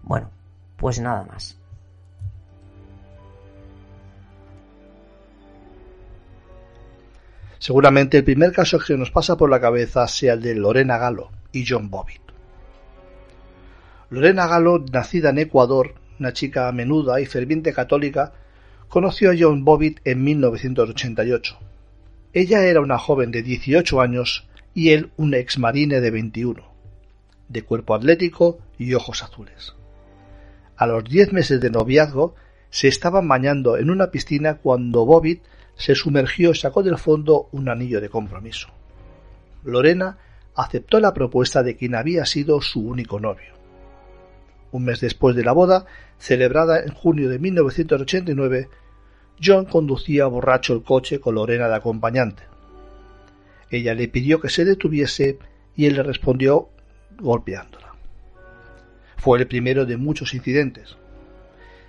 Bueno, pues nada más. Seguramente el primer caso que nos pasa por la cabeza sea el de Lorena Galo y John Bobbitt. Lorena Galo, nacida en Ecuador, una chica menuda y ferviente católica, conoció a John Bobbitt en 1988. Ella era una joven de 18 años y él un ex marine de 21, de cuerpo atlético y ojos azules. A los 10 meses de noviazgo se estaban bañando en una piscina cuando Bobbitt se sumergió y sacó del fondo un anillo de compromiso. Lorena aceptó la propuesta de quien había sido su único novio. Un mes después de la boda, celebrada en junio de 1989, John conducía borracho el coche con Lorena de acompañante. Ella le pidió que se detuviese y él le respondió golpeándola. Fue el primero de muchos incidentes.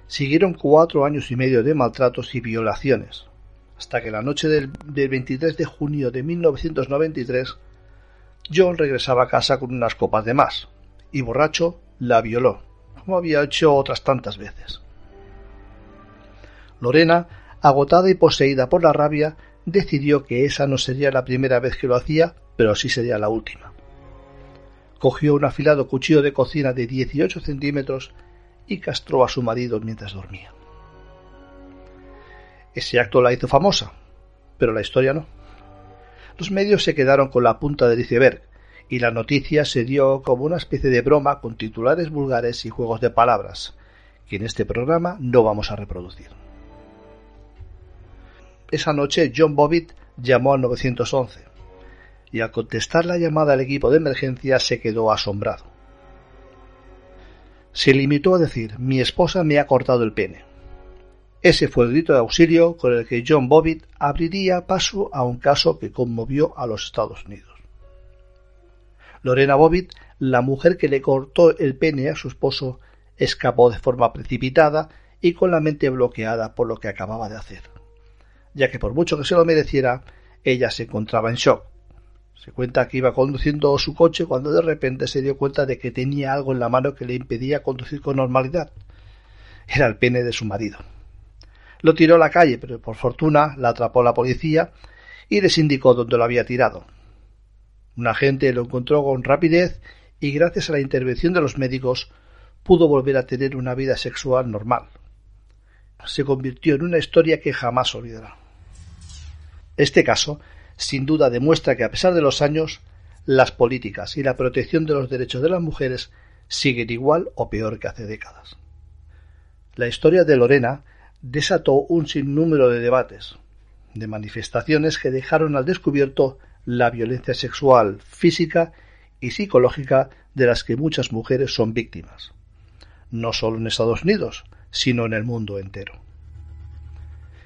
Siguieron cuatro años y medio de maltratos y violaciones, hasta que la noche del, 23 de junio de 1993 John regresaba a casa con unas copas de más, y borracho la violó, como había hecho otras tantas veces. Lorena, agotada y poseída por la rabia, decidió que esa no sería la primera vez que lo hacía, pero sí sería la última. Cogió un afilado cuchillo de cocina de 18 centímetros y castró a su marido mientras dormía. Ese acto la hizo famosa, pero la historia no. Los medios se quedaron con la punta del iceberg, y la noticia se dio como una especie de broma con titulares vulgares y juegos de palabras, que en este programa no vamos a reproducir. Esa noche John Bobbitt llamó al 911 y al contestar la llamada al equipo de emergencia se quedó asombrado. Se limitó a decir mi esposa me ha cortado el pene Ese fue el grito de auxilio con el que John Bobbitt abriría paso a un caso que conmovió a los Estados Unidos. Lorena Bobbitt, la mujer que le cortó el pene a su esposo, escapó de forma precipitada y con la mente bloqueada por lo que acababa de hacer, ya que por mucho que se lo mereciera, ella se encontraba en shock. Se cuenta que iba conduciendo su coche cuando de repente se dio cuenta de que tenía algo en la mano que le impedía conducir con normalidad. Era el pene de su marido. Lo tiró a la calle, pero por fortuna la atrapó la policía y les indicó dónde lo había tirado. Un agente lo encontró con rapidez y gracias a la intervención de los médicos pudo volver a tener una vida sexual normal. Se convirtió en una historia que jamás olvidará. Este caso, sin duda, demuestra que a pesar de los años, las políticas y la protección de los derechos de las mujeres siguen igual o peor que hace décadas. La historia de Lorena desató un sinnúmero de debates, de manifestaciones que dejaron al descubierto la violencia sexual, física y psicológica de las que muchas mujeres son víctimas, no solo en Estados Unidos, sino en el mundo entero.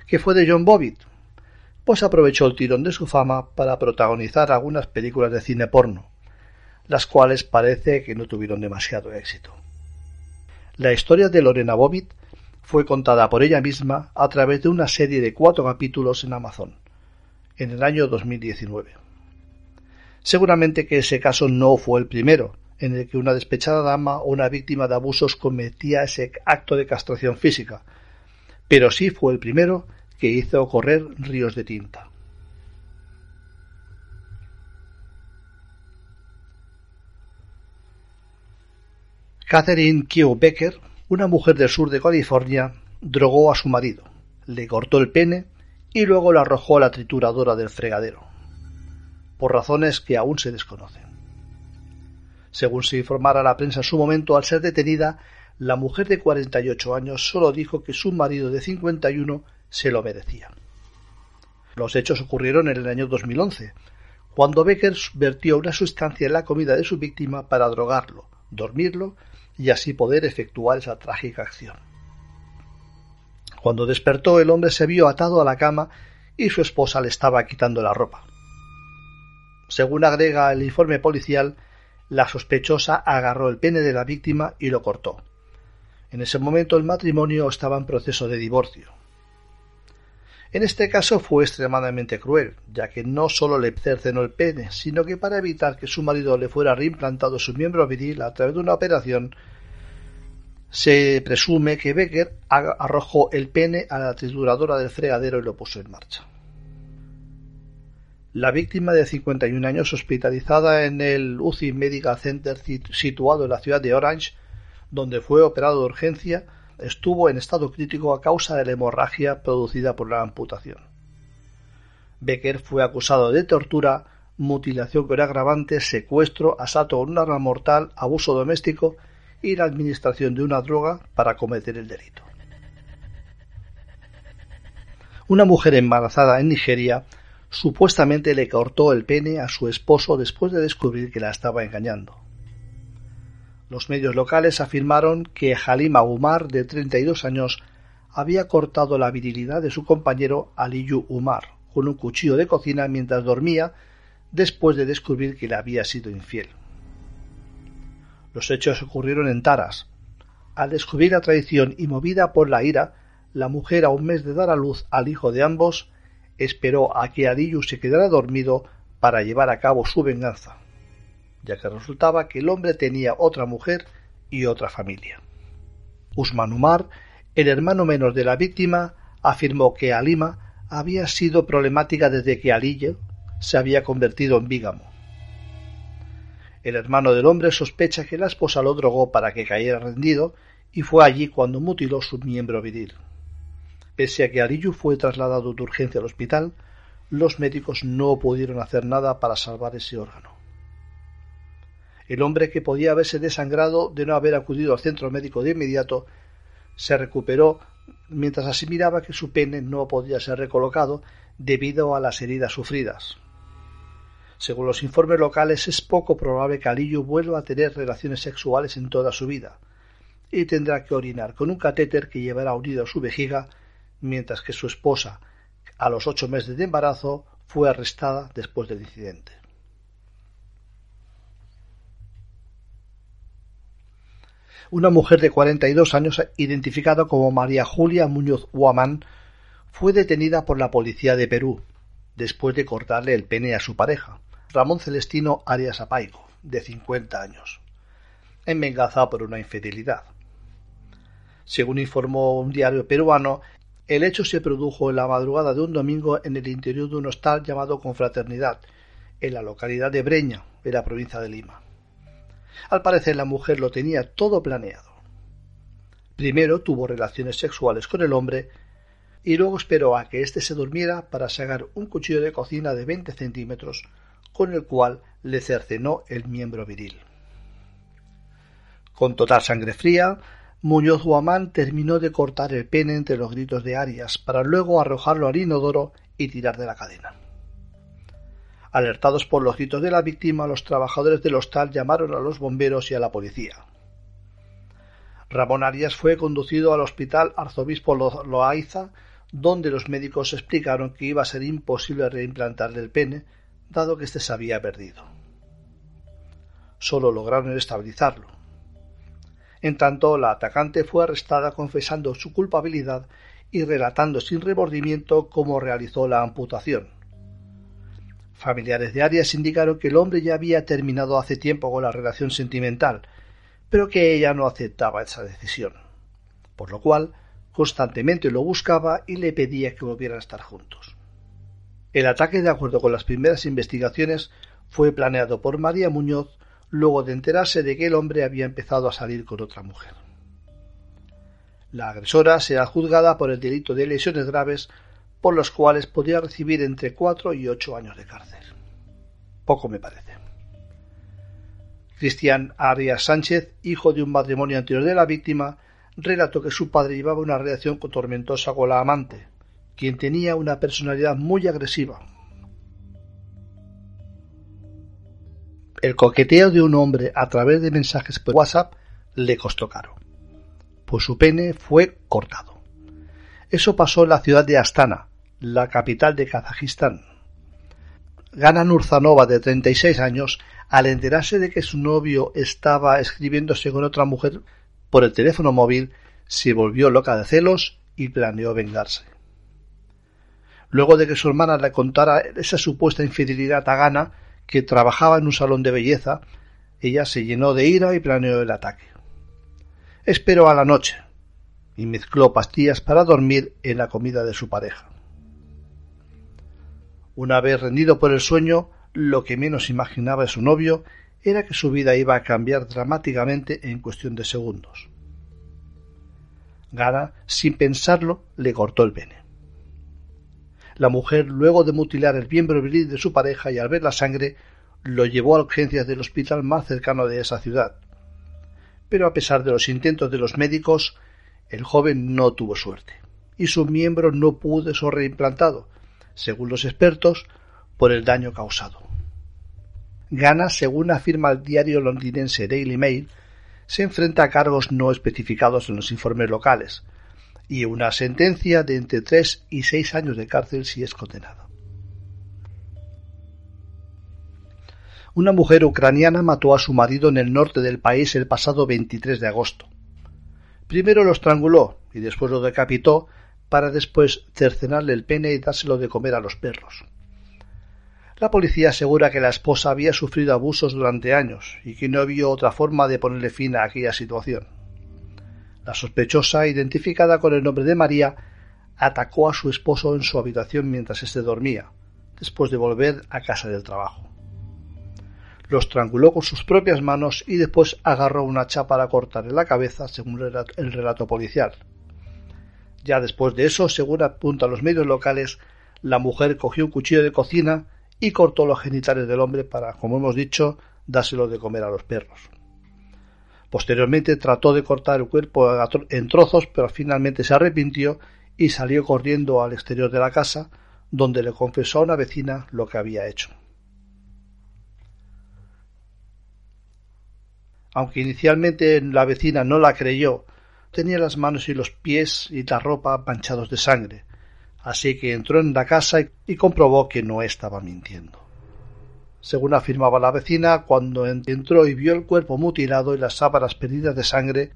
¿Qué fue de John Bobbitt? Pues aprovechó el tirón de su fama para protagonizar algunas películas de cine porno, las cuales parece que no tuvieron demasiado éxito. La historia de Lorena Bobbitt fue contada por ella misma a través de una serie de cuatro capítulos en Amazon, en el año 2019. Seguramente que ese caso no fue el primero, en el que una despechada dama o una víctima de abusos cometía ese acto de castración física, pero sí fue el primero que hizo correr ríos de tinta. Catherine Q. Becker una mujer del sur de California drogó a su marido, le cortó el pene y luego lo arrojó a la trituradora del fregadero, por razones que aún se desconocen. Según se informara la prensa en su momento, al ser detenida, la mujer de 48 años solo dijo que su marido de 51 se lo merecía. Los hechos ocurrieron en el año 2011, cuando Becker vertió una sustancia en la comida de su víctima para drogarlo, dormirlo y así poder efectuar esa trágica acción. Cuando despertó el hombre se vio atado a la cama y su esposa le estaba quitando la ropa. Según agrega el informe policial, la sospechosa agarró el pene de la víctima y lo cortó. En ese momento el matrimonio estaba en proceso de divorcio. En este caso fue extremadamente cruel, ya que no solo le cercenó el pene, sino que para evitar que su marido le fuera reimplantado su miembro viril a través de una operación, se presume que Becker arrojó el pene a la trituradora del fregadero y lo puso en marcha. La víctima de 51 años, hospitalizada en el UCI Medical Center situado en la ciudad de Orange, donde fue operado de urgencia, estuvo en estado crítico a causa de la hemorragia producida por la amputación. Becker fue acusado de tortura, mutilación con agravante, secuestro, asalto con un arma mortal, abuso doméstico y la administración de una droga para cometer el delito. Una mujer embarazada en Nigeria supuestamente le cortó el pene a su esposo después de descubrir que la estaba engañando. Los medios locales afirmaron que Halima Umar, de 32 años, había cortado la virilidad de su compañero Aliyu Umar con un cuchillo de cocina mientras dormía después de descubrir que le había sido infiel. Los hechos ocurrieron en Taras. Al descubrir la traición y movida por la ira, la mujer, a un mes de dar a luz al hijo de ambos, esperó a que Aliyu se quedara dormido para llevar a cabo su venganza, ya que resultaba que el hombre tenía otra mujer y otra familia. Usman Umar, el hermano menor de la víctima, afirmó que Alima había sido problemática desde que Aliyu se había convertido en vígamo. El hermano del hombre sospecha que la esposa lo drogó para que cayera rendido y fue allí cuando mutiló su miembro viril. Pese a que Aliyu fue trasladado de urgencia al hospital, los médicos no pudieron hacer nada para salvar ese órgano. El hombre que podía haberse desangrado de no haber acudido al centro médico de inmediato se recuperó mientras asimilaba que su pene no podía ser recolocado debido a las heridas sufridas. Según los informes locales, es poco probable que Aliyu vuelva a tener relaciones sexuales en toda su vida, y tendrá que orinar con un catéter que llevará unido a su vejiga mientras que su esposa, a los ocho meses de embarazo, fue arrestada después del incidente. Una mujer de 42 años, identificada como María Julia Muñoz Huamán, fue detenida por la policía de Perú después de cortarle el pene a su pareja, Ramón Celestino Arias Apaigo, de 50 años, en venganza por una infidelidad. Según informó un diario peruano, el hecho se produjo en la madrugada de un domingo en el interior de un hostal llamado Confraternidad, en la localidad de Breña, en la provincia de Lima. Al parecer la mujer lo tenía todo planeado. Primero tuvo relaciones sexuales con el hombre y luego esperó a que éste se durmiera para sacar un cuchillo de cocina de 20 centímetros con el cual le cercenó el miembro viril. Con total sangre fría, Muñoz Guamán terminó de cortar el pene entre los gritos de Arias para luego arrojarlo al inodoro y tirar de la cadena. Alertados por los gritos de la víctima, los trabajadores del hostal llamaron a los bomberos y a la policía. Ramón Arias fue conducido al hospital Arzobispo Loaiza, donde los médicos explicaron que iba a ser imposible reimplantarle el pene, dado que éste se había perdido. Solo lograron estabilizarlo. En tanto, la atacante fue arrestada confesando su culpabilidad y relatando sin remordimiento cómo realizó la amputación. Familiares de Arias indicaron que el hombre ya había terminado hace tiempo con la relación sentimental, pero que ella no aceptaba esa decisión, por lo cual constantemente lo buscaba y le pedía que volvieran a estar juntos. El ataque, de acuerdo con las primeras investigaciones, fue planeado por María Muñoz luego de enterarse de que el hombre había empezado a salir con otra mujer. La agresora será juzgada por el delito de lesiones graves por los cuales podría recibir entre cuatro y ocho años de cárcel. Poco me parece. Cristian Arias Sánchez, hijo de un matrimonio anterior de la víctima, relató que su padre llevaba una relación tormentosa con la amante, quien tenía una personalidad muy agresiva. El coqueteo de un hombre a través de mensajes por WhatsApp le costó caro, pues su pene fue cortado. Eso pasó en la ciudad de Astana, la capital de Kazajistán. Gana Nurzanova, de 36 años, al enterarse de que su novio estaba escribiéndose con otra mujer por el teléfono móvil, se volvió loca de celos y planeó vengarse. Luego de que su hermana le contara esa supuesta infidelidad a Gana, que trabajaba en un salón de belleza, ella se llenó de ira y planeó el ataque. Esperó a la noche y mezcló pastillas para dormir en la comida de su pareja. Una vez rendido por el sueño, lo que menos imaginaba su novio era que su vida iba a cambiar dramáticamente en cuestión de segundos. Gana, sin pensarlo, le cortó el pene. La mujer, luego de mutilar el miembro viril de su pareja y al ver la sangre, lo llevó a urgencias del hospital más cercano de esa ciudad. Pero a pesar de los intentos de los médicos, el joven no tuvo suerte, y su miembro no pudo ser reimplantado, según los expertos, por el daño causado. Gana, según afirma el diario londinense Daily Mail, se enfrenta a cargos no especificados en los informes locales y una sentencia de entre tres y seis años de cárcel si es condenado. Una mujer ucraniana mató a su marido en el norte del país el pasado 23 de agosto. Primero lo estranguló y después lo decapitó para después cercenarle el pene y dárselo de comer a los perros. La policía asegura que la esposa había sufrido abusos durante años y que no había otra forma de ponerle fin a aquella situación. La sospechosa, identificada con el nombre de María, atacó a su esposo en su habitación mientras éste dormía, después de volver a casa del trabajo. Lo estranguló con sus propias manos y después agarró una hacha para cortarle la cabeza, según el relato policial. Ya después de eso, según apuntan los medios locales, la mujer cogió un cuchillo de cocina y cortó los genitales del hombre para, como hemos dicho, dárselo de comer a los perros. Posteriormente trató de cortar el cuerpo en trozos, pero finalmente se arrepintió y salió corriendo al exterior de la casa, donde le confesó a una vecina lo que había hecho. Aunque inicialmente la vecina no la creyó, tenía las manos y los pies y la ropa manchados de sangre, así que entró en la casa y comprobó que no estaba mintiendo. Según afirmaba la vecina, cuando entró y vio el cuerpo mutilado y las sábanas perdidas de sangre,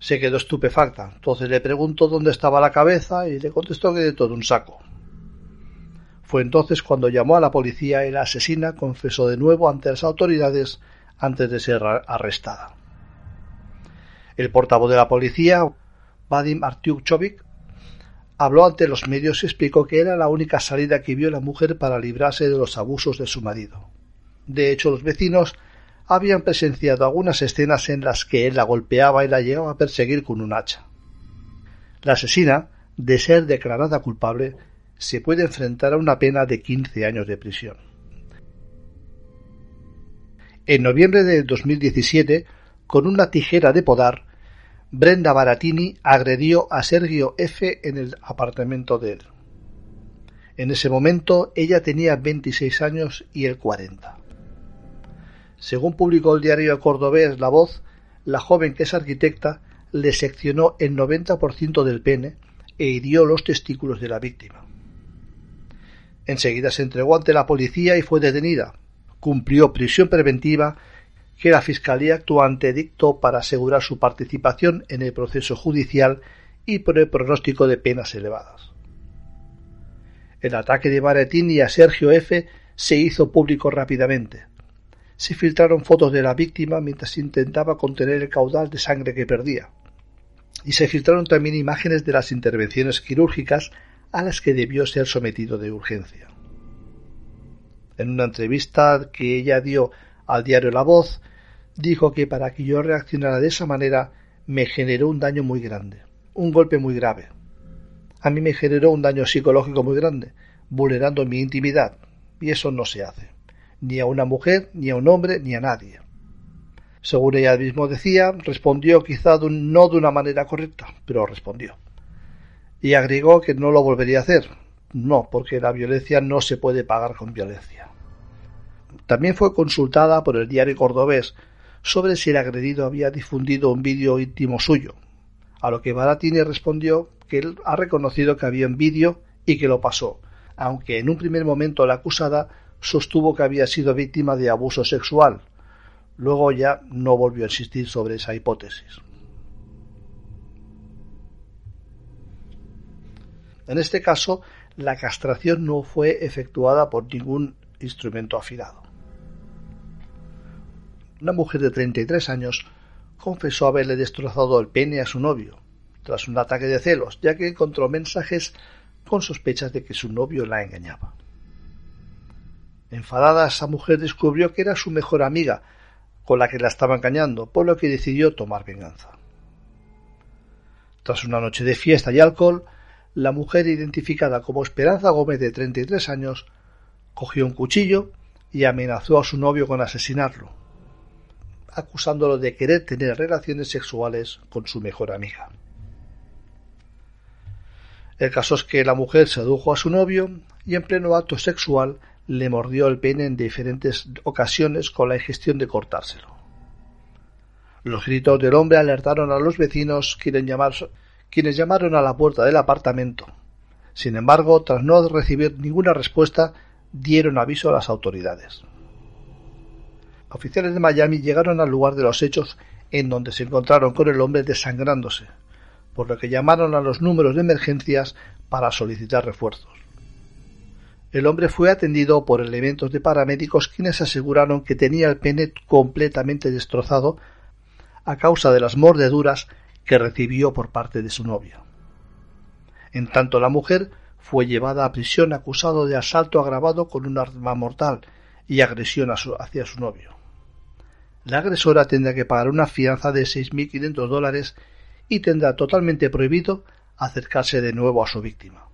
se quedó estupefacta. Entonces le preguntó dónde estaba la cabeza y le contestó que de todo un saco. Fue entonces cuando llamó a la policía y la asesina confesó de nuevo ante las autoridades antes de ser arrestada. El portavoz de la policía, Vadim Artyukchovik, habló ante los medios y explicó que era la única salida que vio la mujer para librarse de los abusos de su marido. De hecho, los vecinos habían presenciado algunas escenas en las que él la golpeaba y la llegaba a perseguir con un hacha. La asesina, de ser declarada culpable, se puede enfrentar a una pena de 15 años de prisión. En noviembre de 2017, con una tijera de podar, Brenda Baratini agredió a Sergio F. en el apartamento de él. En ese momento ella tenía 26 años y él 40. Según publicó el diario cordobés La Voz, la joven que es arquitecta le seccionó el 90% del pene e hirió los testículos de la víctima. Enseguida se entregó ante la policía y fue detenida. Cumplió prisión preventiva que la Fiscalía actuante dictó para asegurar su participación en el proceso judicial y por el pronóstico de penas elevadas. El ataque de Baretini a Sergio F. se hizo público rápidamente. Se filtraron fotos de la víctima mientras intentaba contener el caudal de sangre que perdía. Y se filtraron también imágenes de las intervenciones quirúrgicas a las que debió ser sometido de urgencia. En una entrevista que ella dio al diario La Voz, dijo que para que yo reaccionara de esa manera me generó un daño muy grande, un golpe muy grave. A mí me generó un daño psicológico muy grande, vulnerando mi intimidad, y eso no se hace, ni a una mujer, ni a un hombre, ni a nadie. Según ella mismo decía, respondió quizá no de una manera correcta, pero respondió y agregó que no lo volvería a hacer. No, porque la violencia no se puede pagar con violencia. También fue consultada por el diario cordobés sobre si el agredido había difundido un vídeo íntimo suyo, a lo que Baratini respondió que él ha reconocido que había un vídeo y que lo pasó, aunque en un primer momento la acusada sostuvo que había sido víctima de abuso sexual. Luego ya no volvió a insistir sobre esa hipótesis. En este caso, la castración no fue efectuada por ningún instrumento afilado. Una mujer de 33 años confesó haberle destrozado el pene a su novio, tras un ataque de celos, ya que encontró mensajes con sospechas de que su novio la engañaba. Enfadada, esa mujer descubrió que era su mejor amiga, con la que la estaba engañando, por lo que decidió tomar venganza. Tras una noche de fiesta y alcohol, la mujer identificada como Esperanza Gómez de 33 años cogió un cuchillo y amenazó a su novio con asesinarlo, acusándolo de querer tener relaciones sexuales con su mejor amiga. El caso es que la mujer sedujo a su novio y en pleno acto sexual le mordió el pene en diferentes ocasiones con la ingestión de cortárselo. Los gritos del hombre alertaron a los vecinos, quienes quienes llamaron a la puerta del apartamento. Sin embargo, tras no recibir ninguna respuesta, dieron aviso a las autoridades. Oficiales de Miami llegaron al lugar de los hechos en donde se encontraron con el hombre desangrándose, por lo que llamaron a los números de emergencias para solicitar refuerzos. El hombre fue atendido por elementos de paramédicos quienes aseguraron que tenía el pene completamente destrozado a causa de las mordeduras que recibió por parte de su novia. En tanto la mujer fue llevada a prisión acusado de asalto agravado con un arma mortal y agresión hacia su novio. La agresora tendrá que pagar una fianza de 6.500 dólares y tendrá totalmente prohibido acercarse de nuevo a su víctima.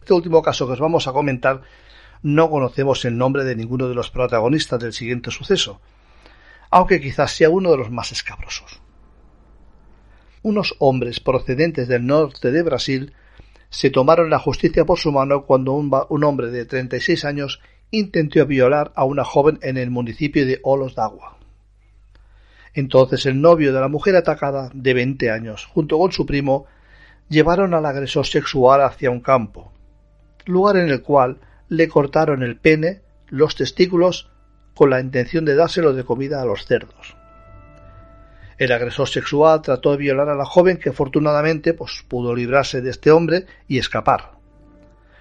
Este último caso que os vamos a comentar no conocemos el nombre de ninguno de los protagonistas del siguiente suceso, aunque quizás sea uno de los más escabrosos unos hombres procedentes del norte de Brasil se tomaron la justicia por su mano cuando un, hombre de 36 años intentó violar a una joven en el municipio de Olos d'Agua. Entonces el novio de la mujer atacada, de veinte años, junto con su primo, llevaron al agresor sexual hacia un campo, lugar en el cual le cortaron el pene, los testículos, con la intención de dárselo de comida a los cerdos. El agresor sexual trató de violar a la joven que afortunadamente pues, pudo librarse de este hombre y escapar.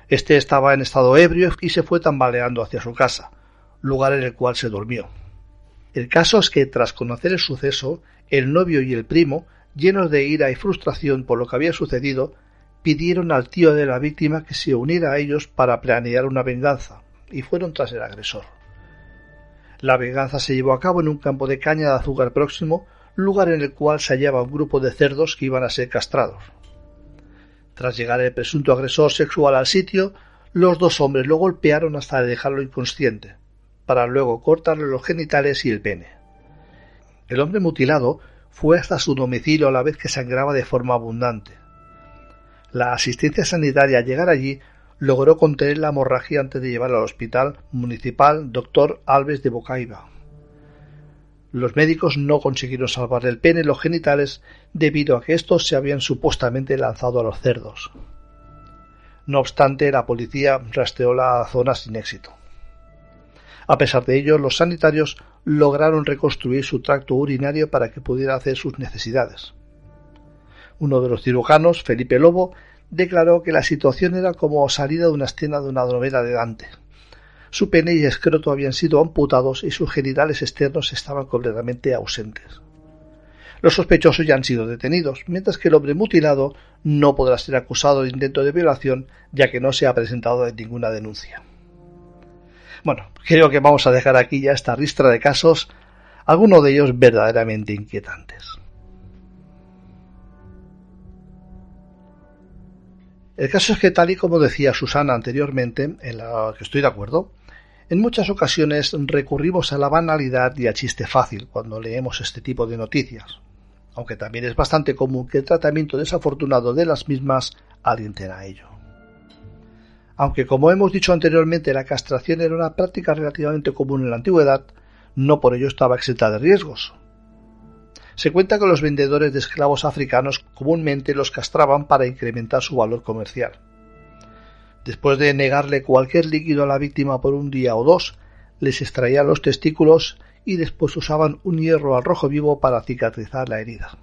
Este estaba en estado ebrio y se fue tambaleando hacia su casa, lugar en el cual se durmió. El caso es que tras conocer el suceso, el novio y el primo, llenos de ira y frustración por lo que había sucedido, pidieron al tío de la víctima que se uniera a ellos para planear una venganza, y fueron tras el agresor. La venganza se llevó a cabo en un campo de caña de azúcar próximo, lugar en el cual se hallaba un grupo de cerdos que iban a ser castrados. Tras llegar el presunto agresor sexual al sitio, los dos hombres lo golpearon hasta dejarlo inconsciente para luego cortarle los genitales y el pene. El hombre mutilado fue hasta su domicilio a la vez que sangraba de forma abundante. La asistencia sanitaria al llegar allí logró contener la hemorragia antes de llevarlo al hospital municipal Dr. Alves de Bocaiba. Los médicos no consiguieron salvarle el pene y los genitales debido a que estos se habían supuestamente lanzado a los cerdos. No obstante, la policía rastreó la zona sin éxito. A pesar de ello, los sanitarios lograron reconstruir su tracto urinario para que pudiera hacer sus necesidades. Uno de los cirujanos, Felipe Lobo, declaró que la situación era como salida de una escena de una novela de Dante. Su pene y escroto habían sido amputados y sus genitales externos estaban completamente ausentes. Los sospechosos ya han sido detenidos, mientras que el hombre mutilado no podrá ser acusado de intento de violación, ya que no se ha presentado ninguna denuncia. Bueno, creo que vamos a dejar aquí ya esta ristra de casos, algunos de ellos verdaderamente inquietantes. El caso es que, tal y como decía Susana anteriormente, en la que estoy de acuerdo, en muchas ocasiones recurrimos a la banalidad y al chiste fácil cuando leemos este tipo de noticias, aunque también es bastante común que el tratamiento desafortunado de las mismas alienten a ello. Aunque como hemos dicho anteriormente la castración era una práctica relativamente común en la antigüedad, no por ello estaba exenta de riesgos. Se cuenta que los vendedores de esclavos africanos comúnmente los castraban para incrementar su valor comercial. Después de negarle cualquier líquido a la víctima por un día o dos, les extraían los testículos y después usaban un hierro al rojo vivo para cicatrizar la herida.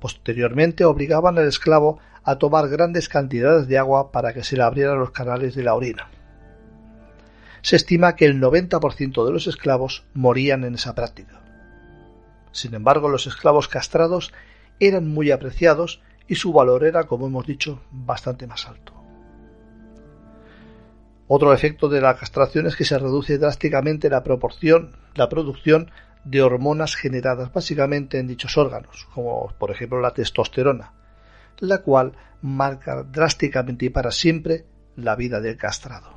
Posteriormente obligaban al esclavo a tomar grandes cantidades de agua para que se le abrieran los canales de la orina. Se estima que el 90% de los esclavos morían en esa práctica. Sin embargo, los esclavos castrados eran muy apreciados y su valor era, como hemos dicho, bastante más alto. Otro efecto de la castración es que se reduce drásticamente la proporción, la producción de hormonas generadas básicamente en dichos órganos, como por ejemplo la testosterona, la cual marca drásticamente y para siempre la vida del castrado.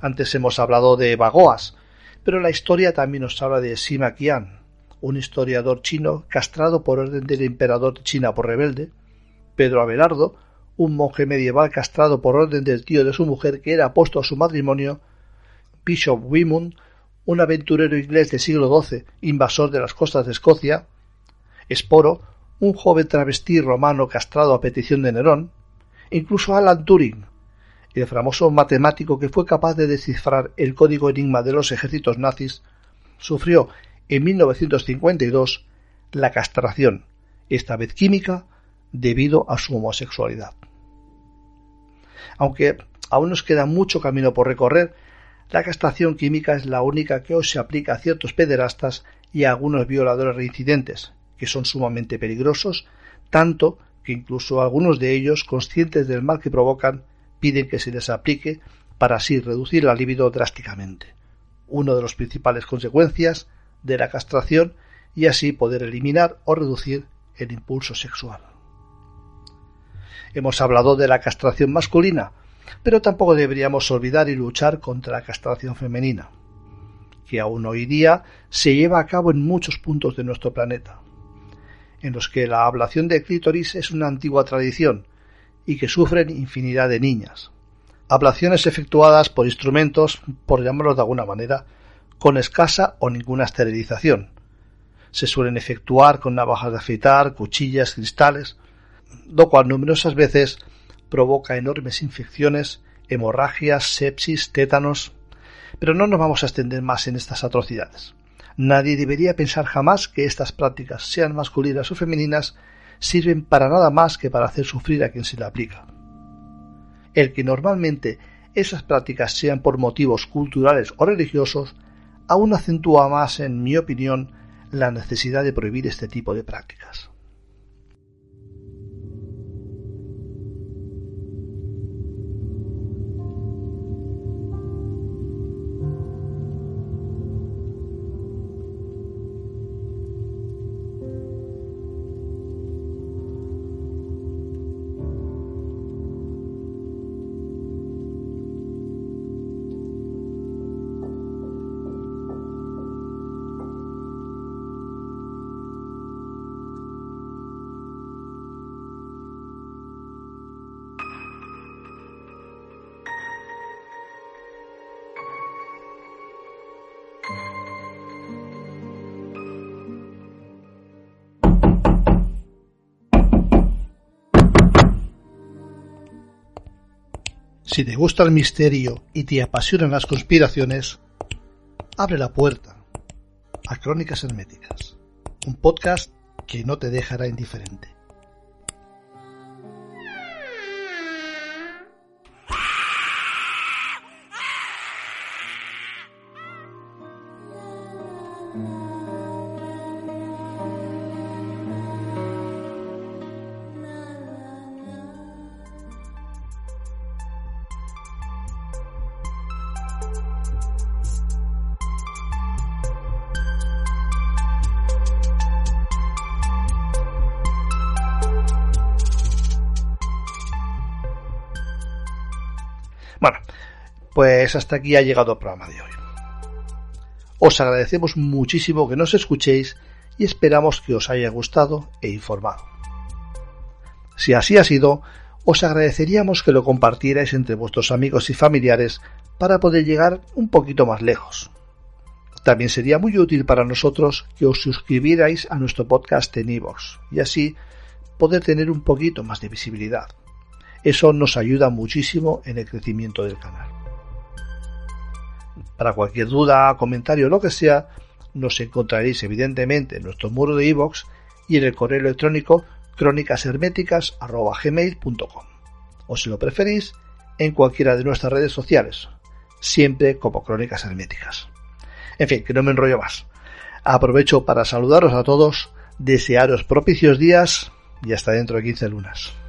Antes hemos hablado de Bagoas, pero la historia también nos habla de Sima Qian, un historiador chino castrado por orden del emperador de China por rebelde, Pedro Abelardo, un monje medieval castrado por orden del tío de su mujer que era apuesto a su matrimonio, Bishop Wimund, un aventurero inglés del siglo XII, invasor de las costas de Escocia, Esporo, un joven travesti romano castrado a petición de Nerón, incluso Alan Turing, el famoso matemático que fue capaz de descifrar el código enigma de los ejércitos nazis, sufrió en 1952 la castración, esta vez química, debido a su homosexualidad. Aunque aún nos queda mucho camino por recorrer, la castración química es la única que hoy se aplica a ciertos pederastas y a algunos violadores reincidentes, que son sumamente peligrosos, tanto que incluso algunos de ellos, conscientes del mal que provocan, piden que se les aplique para así reducir la libido drásticamente, una de las principales consecuencias de la castración y así poder eliminar o reducir el impulso sexual. Hemos hablado de la castración masculina, pero tampoco deberíamos olvidar y luchar contra la castración femenina, que aún hoy día se lleva a cabo en muchos puntos de nuestro planeta en los que la ablación de clítoris es una antigua tradición y que sufren infinidad de niñas. Ablaciones efectuadas por instrumentos, por llamarlos de alguna manera, con escasa o ninguna esterilización. Se suelen efectuar con navajas de afeitar, cuchillas, cristales, lo cual numerosas veces provoca enormes infecciones, hemorragias, sepsis, tétanos. Pero no nos vamos a extender más en estas atrocidades. Nadie debería pensar jamás que estas prácticas, sean masculinas o femeninas, sirven para nada más que para hacer sufrir a quien se le aplica. El que normalmente esas prácticas sean por motivos culturales o religiosos, aún acentúa más, en mi opinión, la necesidad de prohibir este tipo de prácticas. Si te gusta el misterio y te apasionan las conspiraciones, abre la puerta a Crónicas Herméticas, un podcast que no te dejará indiferente. Pues hasta aquí ha llegado el programa de hoy. Os agradecemos muchísimo que nos escuchéis y esperamos que os haya gustado e informado. Si así ha sido, os agradeceríamos que lo compartierais entre vuestros amigos y familiares para poder llegar un poquito más lejos. También sería muy útil para nosotros que os suscribierais a nuestro podcast en iVoox y así poder tener un poquito más de visibilidad. Eso nos ayuda muchísimo en el crecimiento del canal. Para cualquier duda, comentario o lo que sea, nos encontraréis evidentemente en nuestro muro de iVoox y en el correo electrónico crónicasherméticas.gmail.com o si lo preferís, en cualquiera de nuestras redes sociales, siempre como Crónicas Herméticas. En fin, que no me enrollo más. Aprovecho para saludaros a todos, desearos propicios días y hasta dentro de 15 lunas.